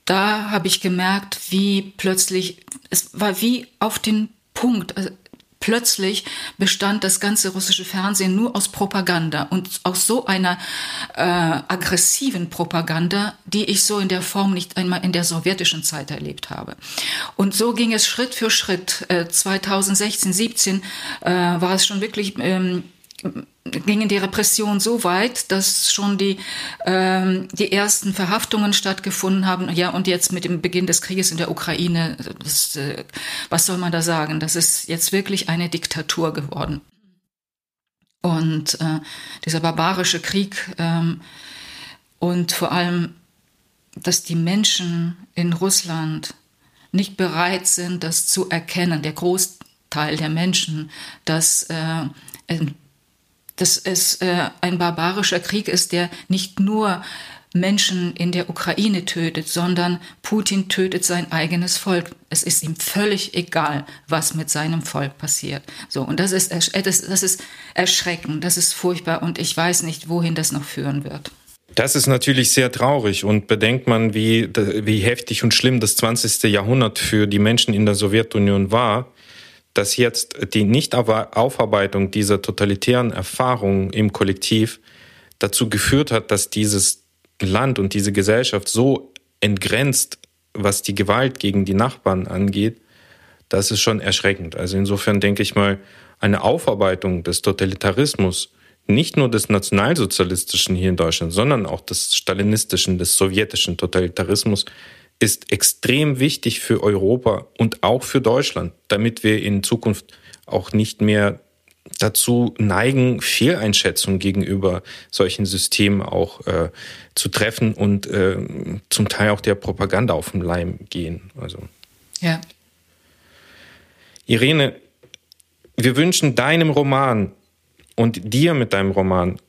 da habe ich gemerkt, wie plötzlich, es war wie auf den Punkt. Also plötzlich bestand das ganze russische Fernsehen nur aus Propaganda und aus so einer äh, aggressiven Propaganda, die ich so in der Form nicht einmal in der sowjetischen Zeit erlebt habe. Und so ging es Schritt für Schritt. Äh, 2016, 17 äh, war es schon wirklich ähm, gingen die Repressionen so weit, dass schon die, ähm, die ersten Verhaftungen stattgefunden haben. Ja, und jetzt mit dem Beginn des Krieges in der Ukraine, das, äh, was soll man da sagen? Das ist jetzt wirklich eine Diktatur geworden. Und äh, dieser barbarische Krieg ähm, und vor allem, dass die Menschen in Russland nicht bereit sind, das zu erkennen, der Großteil der Menschen, dass äh, dass es äh, ein barbarischer Krieg ist, der nicht nur Menschen in der Ukraine tötet, sondern Putin tötet sein eigenes Volk. Es ist ihm völlig egal, was mit seinem Volk passiert. So und das ist äh, das, das ist erschreckend, das ist furchtbar und ich weiß nicht, wohin das noch führen wird. Das ist natürlich sehr traurig und bedenkt man, wie, wie heftig und schlimm das 20. Jahrhundert für die Menschen in der Sowjetunion war dass jetzt die Nichtaufarbeitung dieser totalitären Erfahrungen im Kollektiv dazu geführt hat, dass dieses Land und diese Gesellschaft so entgrenzt, was die Gewalt gegen die Nachbarn angeht, das ist schon erschreckend. Also insofern denke ich mal, eine Aufarbeitung des Totalitarismus, nicht nur des nationalsozialistischen hier in Deutschland, sondern auch des stalinistischen, des sowjetischen Totalitarismus, ist extrem wichtig für Europa und auch für Deutschland, damit wir in Zukunft auch nicht mehr dazu neigen, Fehleinschätzungen gegenüber solchen Systemen auch äh, zu treffen und äh, zum Teil auch der Propaganda auf den Leim gehen. Also. Ja. Irene, wir wünschen deinem Roman und dir mit deinem Roman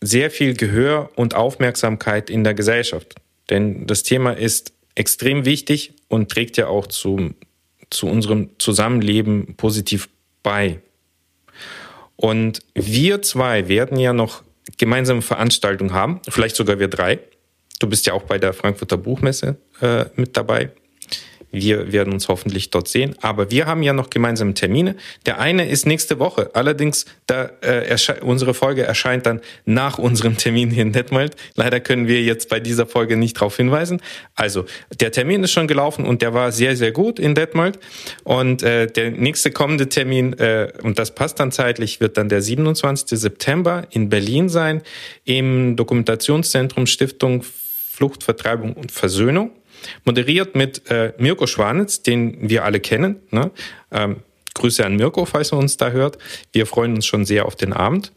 sehr viel Gehör und Aufmerksamkeit in der Gesellschaft. Denn das Thema ist extrem wichtig und trägt ja auch zu, zu unserem Zusammenleben positiv bei. Und wir zwei werden ja noch gemeinsame Veranstaltungen haben, vielleicht sogar wir drei. Du bist ja auch bei der Frankfurter Buchmesse äh, mit dabei. Wir werden uns hoffentlich dort sehen. Aber wir haben ja noch gemeinsame Termine. Der eine ist nächste Woche. Allerdings, da äh, unsere Folge erscheint dann nach unserem Termin hier in Detmold. Leider können wir jetzt bei dieser Folge nicht darauf hinweisen. Also, der Termin ist schon gelaufen und der war sehr, sehr gut in Detmold. Und äh, der nächste kommende Termin, äh, und das passt dann zeitlich, wird dann der 27. September in Berlin sein, im Dokumentationszentrum Stiftung Flucht, Vertreibung und Versöhnung. Moderiert mit äh, Mirko Schwanitz, den wir alle kennen. Ne? Ähm, Grüße an Mirko, falls er uns da hört. Wir freuen uns schon sehr auf den Abend.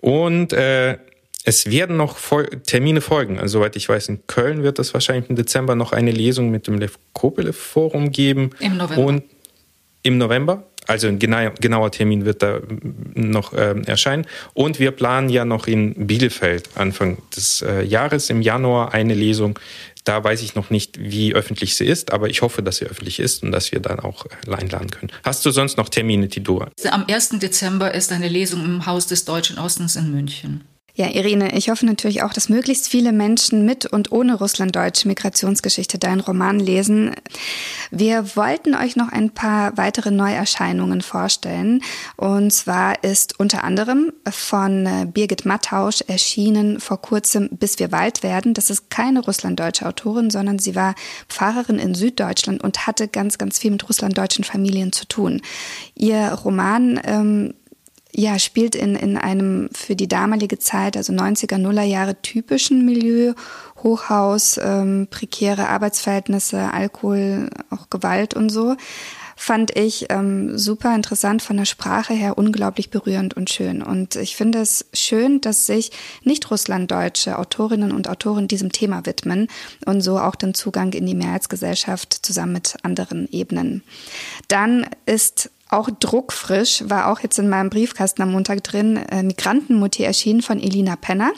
Und äh, es werden noch Vol Termine folgen. Also, soweit ich weiß, in Köln wird es wahrscheinlich im Dezember noch eine Lesung mit dem Lev Kopelev Forum geben. Im November. Und im November. Also ein genau, genauer Termin wird da noch äh, erscheinen. Und wir planen ja noch in Bielefeld Anfang des äh, Jahres im Januar eine Lesung da weiß ich noch nicht, wie öffentlich sie ist, aber ich hoffe, dass sie öffentlich ist und dass wir dann auch äh, einladen können. Hast du sonst noch Termine, die du? Am 1. Dezember ist eine Lesung im Haus des Deutschen Ostens in München. Ja, Irene, ich hoffe natürlich auch, dass möglichst viele Menschen mit und ohne russlanddeutsche Migrationsgeschichte deinen Roman lesen. Wir wollten euch noch ein paar weitere Neuerscheinungen vorstellen. Und zwar ist unter anderem von äh, Birgit Mattausch erschienen vor kurzem Bis wir Wald werden. Das ist keine russlanddeutsche Autorin, sondern sie war Pfarrerin in Süddeutschland und hatte ganz, ganz viel mit russlanddeutschen Familien zu tun. Ihr Roman ähm, ja, spielt in, in einem für die damalige Zeit, also 90er, Nuller Jahre typischen Milieu, Hochhaus, ähm, prekäre Arbeitsverhältnisse, Alkohol, auch Gewalt und so, fand ich ähm, super interessant von der Sprache her, unglaublich berührend und schön. Und ich finde es schön, dass sich nicht russlanddeutsche Autorinnen und Autoren diesem Thema widmen und so auch den Zugang in die Mehrheitsgesellschaft zusammen mit anderen Ebenen. Dann ist auch druckfrisch, war auch jetzt in meinem Briefkasten am Montag drin, äh, Migrantenmutti erschienen von Elina Penner.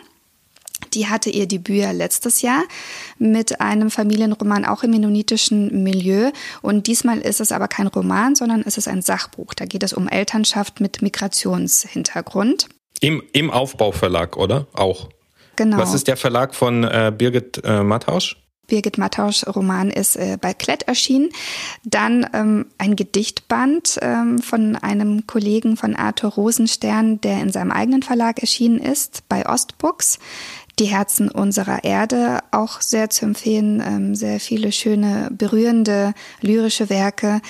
Die hatte ihr Debüt letztes Jahr mit einem Familienroman auch im mennonitischen Milieu. Und diesmal ist es aber kein Roman, sondern es ist ein Sachbuch. Da geht es um Elternschaft mit Migrationshintergrund. Im, im Aufbauverlag, oder? Auch. Genau. Was ist der Verlag von äh, Birgit äh, Mattausch? Birgit Mattausch Roman ist äh, bei Klett erschienen. Dann ähm, ein Gedichtband ähm, von einem Kollegen von Arthur Rosenstern, der in seinem eigenen Verlag erschienen ist, bei Ostbooks. Die Herzen unserer Erde, auch sehr zu empfehlen, ähm, sehr viele schöne, berührende, lyrische Werke.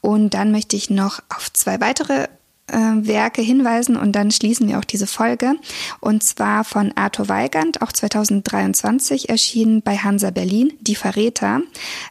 Und dann möchte ich noch auf zwei weitere Werke hinweisen und dann schließen wir auch diese Folge. Und zwar von Arthur Weigand, auch 2023 erschienen bei Hansa Berlin, Die Verräter.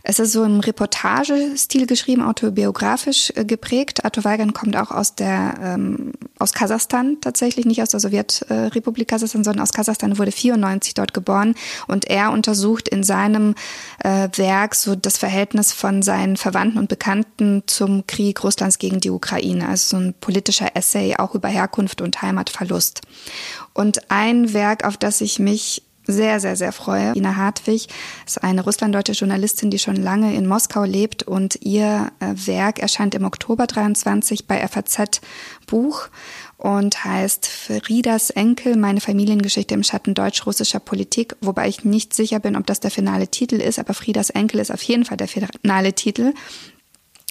Es ist so im Reportagestil geschrieben, autobiografisch äh, geprägt. Arthur Weigand kommt auch aus der ähm, aus Kasachstan tatsächlich, nicht aus der Sowjetrepublik Kasachstan, sondern aus Kasachstan, wurde 94 dort geboren und er untersucht in seinem äh, Werk so das Verhältnis von seinen Verwandten und Bekannten zum Krieg Russlands gegen die Ukraine, also so ein politischer Essay auch über Herkunft und Heimatverlust. Und ein Werk, auf das ich mich sehr, sehr, sehr freue. Ina Hartwig ist eine russlanddeutsche Journalistin, die schon lange in Moskau lebt und ihr äh, Werk erscheint im Oktober 23 bei FAZ Buch und heißt Friedas Enkel, meine Familiengeschichte im Schatten deutsch-russischer Politik, wobei ich nicht sicher bin, ob das der finale Titel ist, aber Friedas Enkel ist auf jeden Fall der finale Titel.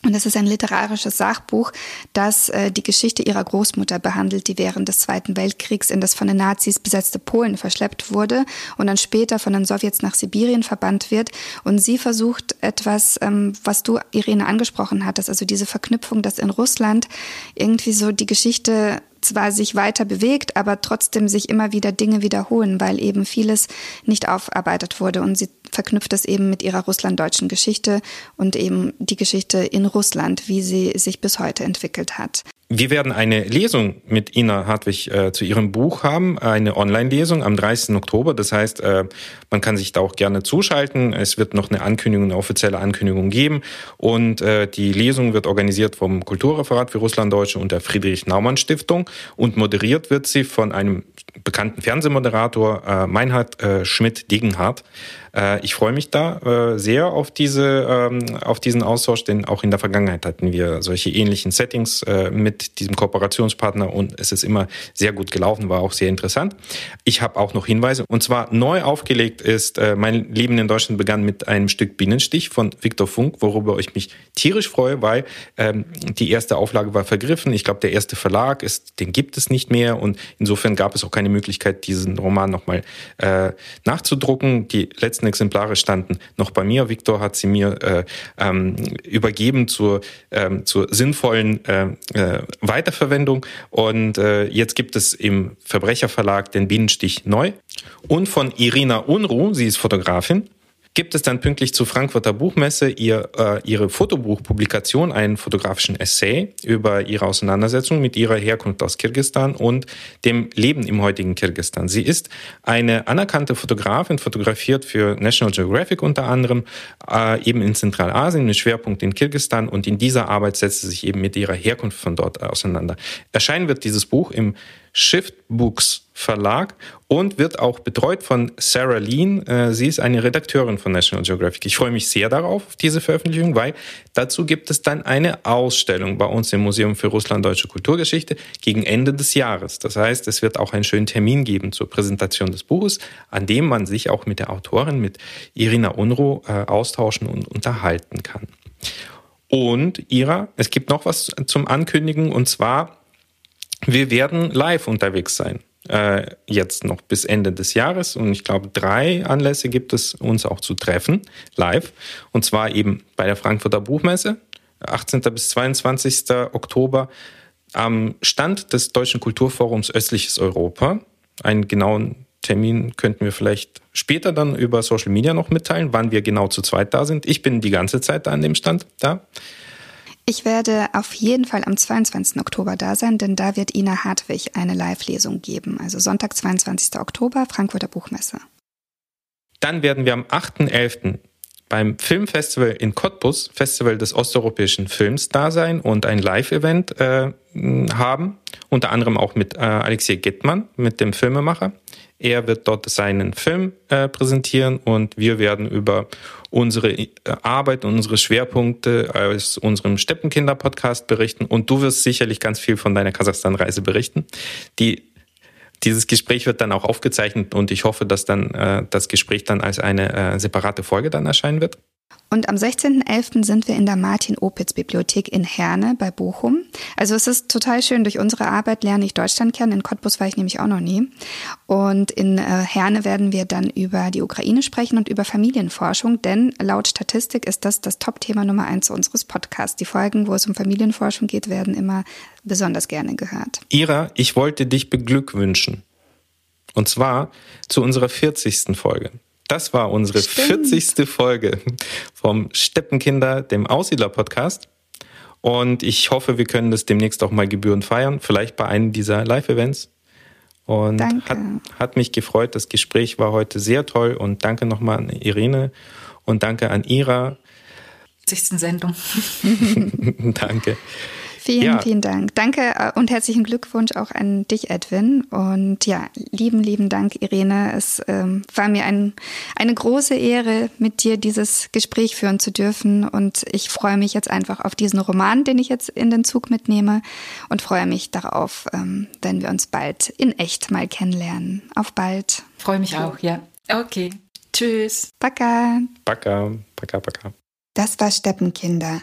Und es ist ein literarisches Sachbuch, das äh, die Geschichte ihrer Großmutter behandelt, die während des Zweiten Weltkriegs in das von den Nazis besetzte Polen verschleppt wurde und dann später von den Sowjets nach Sibirien verbannt wird. Und sie versucht etwas, ähm, was du, Irene, angesprochen hattest, also diese Verknüpfung, dass in Russland irgendwie so die Geschichte zwar sich weiter bewegt, aber trotzdem sich immer wieder Dinge wiederholen, weil eben vieles nicht aufarbeitet wurde. Und sie verknüpft das eben mit ihrer russlanddeutschen Geschichte und eben die Geschichte in Russland, wie sie sich bis heute entwickelt hat. Wir werden eine Lesung mit Ina Hartwig äh, zu ihrem Buch haben, eine Online-Lesung am 30. Oktober. Das heißt, äh, man kann sich da auch gerne zuschalten. Es wird noch eine Ankündigung, eine offizielle Ankündigung geben. Und äh, die Lesung wird organisiert vom Kulturreferat für Russlanddeutsche und der Friedrich-Naumann-Stiftung und moderiert wird sie von einem bekannten Fernsehmoderator äh, Meinhard äh, Schmidt-Degenhardt. Äh, ich freue mich da äh, sehr auf diese, ähm, auf diesen Austausch, denn auch in der Vergangenheit hatten wir solche ähnlichen Settings äh, mit diesem Kooperationspartner und es ist immer sehr gut gelaufen, war auch sehr interessant. Ich habe auch noch Hinweise und zwar neu aufgelegt ist, mein Leben in Deutschland begann mit einem Stück Binnenstich von Viktor Funk, worüber ich mich tierisch freue, weil ähm, die erste Auflage war vergriffen. Ich glaube, der erste Verlag ist, den gibt es nicht mehr und insofern gab es auch keine Möglichkeit, diesen Roman nochmal äh, nachzudrucken. Die letzten letzten Exemplare standen noch bei mir. Viktor hat sie mir äh, ähm, übergeben zur, ähm, zur sinnvollen äh, äh, Weiterverwendung. Und äh, jetzt gibt es im Verbrecherverlag den Bienenstich neu. Und von Irina Unruh, sie ist Fotografin, gibt es dann pünktlich zur Frankfurter Buchmesse ihr, äh, ihre Fotobuchpublikation, einen fotografischen Essay über ihre Auseinandersetzung mit ihrer Herkunft aus Kirgistan und dem Leben im heutigen Kirgistan. Sie ist eine anerkannte Fotografin, fotografiert für National Geographic unter anderem, äh, eben in Zentralasien mit Schwerpunkt in Kirgistan und in dieser Arbeit setzt sie sich eben mit ihrer Herkunft von dort auseinander. Erscheinen wird dieses Buch im Shift Books Verlag und wird auch betreut von Sarah Lean. Äh, sie ist eine Redakteurin von National Geographic. Ich freue mich sehr darauf, auf diese Veröffentlichung, weil dazu gibt es dann eine Ausstellung bei uns im Museum für Russland-Deutsche Kulturgeschichte gegen Ende des Jahres. Das heißt, es wird auch einen schönen Termin geben zur Präsentation des Buches, an dem man sich auch mit der Autorin, mit Irina Unruh, äh, austauschen und unterhalten kann. Und Ira, es gibt noch was zum Ankündigen und zwar, wir werden live unterwegs sein äh, jetzt noch bis Ende des Jahres. Und ich glaube, drei Anlässe gibt es, uns auch zu treffen, live. Und zwar eben bei der Frankfurter Buchmesse, 18. bis 22. Oktober, am Stand des Deutschen Kulturforums Östliches Europa. Einen genauen Termin könnten wir vielleicht später dann über Social Media noch mitteilen, wann wir genau zu zweit da sind. Ich bin die ganze Zeit da an dem Stand da. Ich werde auf jeden Fall am 22. Oktober da sein, denn da wird Ina Hartwig eine Live-Lesung geben. Also Sonntag, 22. Oktober, Frankfurter Buchmesse. Dann werden wir am 8.11. beim Filmfestival in Cottbus, Festival des osteuropäischen Films, da sein und ein Live-Event äh, haben. Unter anderem auch mit äh, Alexei Gittmann, mit dem Filmemacher. Er wird dort seinen Film äh, präsentieren und wir werden über unsere äh, Arbeit und unsere Schwerpunkte aus unserem Steppenkinder-Podcast berichten und du wirst sicherlich ganz viel von deiner Kasachstan-Reise berichten. Die dieses Gespräch wird dann auch aufgezeichnet und ich hoffe, dass dann äh, das Gespräch dann als eine äh, separate Folge dann erscheinen wird. Und am 16.11. sind wir in der Martin-Opitz-Bibliothek in Herne bei Bochum. Also es ist total schön. Durch unsere Arbeit lerne ich Deutschland kennen. In Cottbus war ich nämlich auch noch nie. Und in äh, Herne werden wir dann über die Ukraine sprechen und über Familienforschung, denn laut Statistik ist das das Top-Thema Nummer eins unseres Podcasts. Die Folgen, wo es um Familienforschung geht, werden immer besonders gerne gehört. Ira, ich wollte dich beglückwünschen. Und zwar zu unserer 40. Folge. Das war unsere Stimmt. 40. Folge vom Steppenkinder, dem Aussiedler-Podcast. Und ich hoffe, wir können das demnächst auch mal gebührend feiern, vielleicht bei einem dieser Live-Events. Und hat, hat mich gefreut. Das Gespräch war heute sehr toll. Und danke nochmal an Irene und danke an Ira. 60. Sendung. danke. Vielen, ja. vielen Dank. Danke äh, und herzlichen Glückwunsch auch an dich, Edwin. Und ja, lieben, lieben Dank, Irene. Es ähm, war mir ein, eine große Ehre, mit dir dieses Gespräch führen zu dürfen. Und ich freue mich jetzt einfach auf diesen Roman, den ich jetzt in den Zug mitnehme und freue mich darauf, ähm, wenn wir uns bald in echt mal kennenlernen. Auf bald. Freue mich auch, ja. Okay. Tschüss. Baka. Baka, baka, baka. Das war Steppenkinder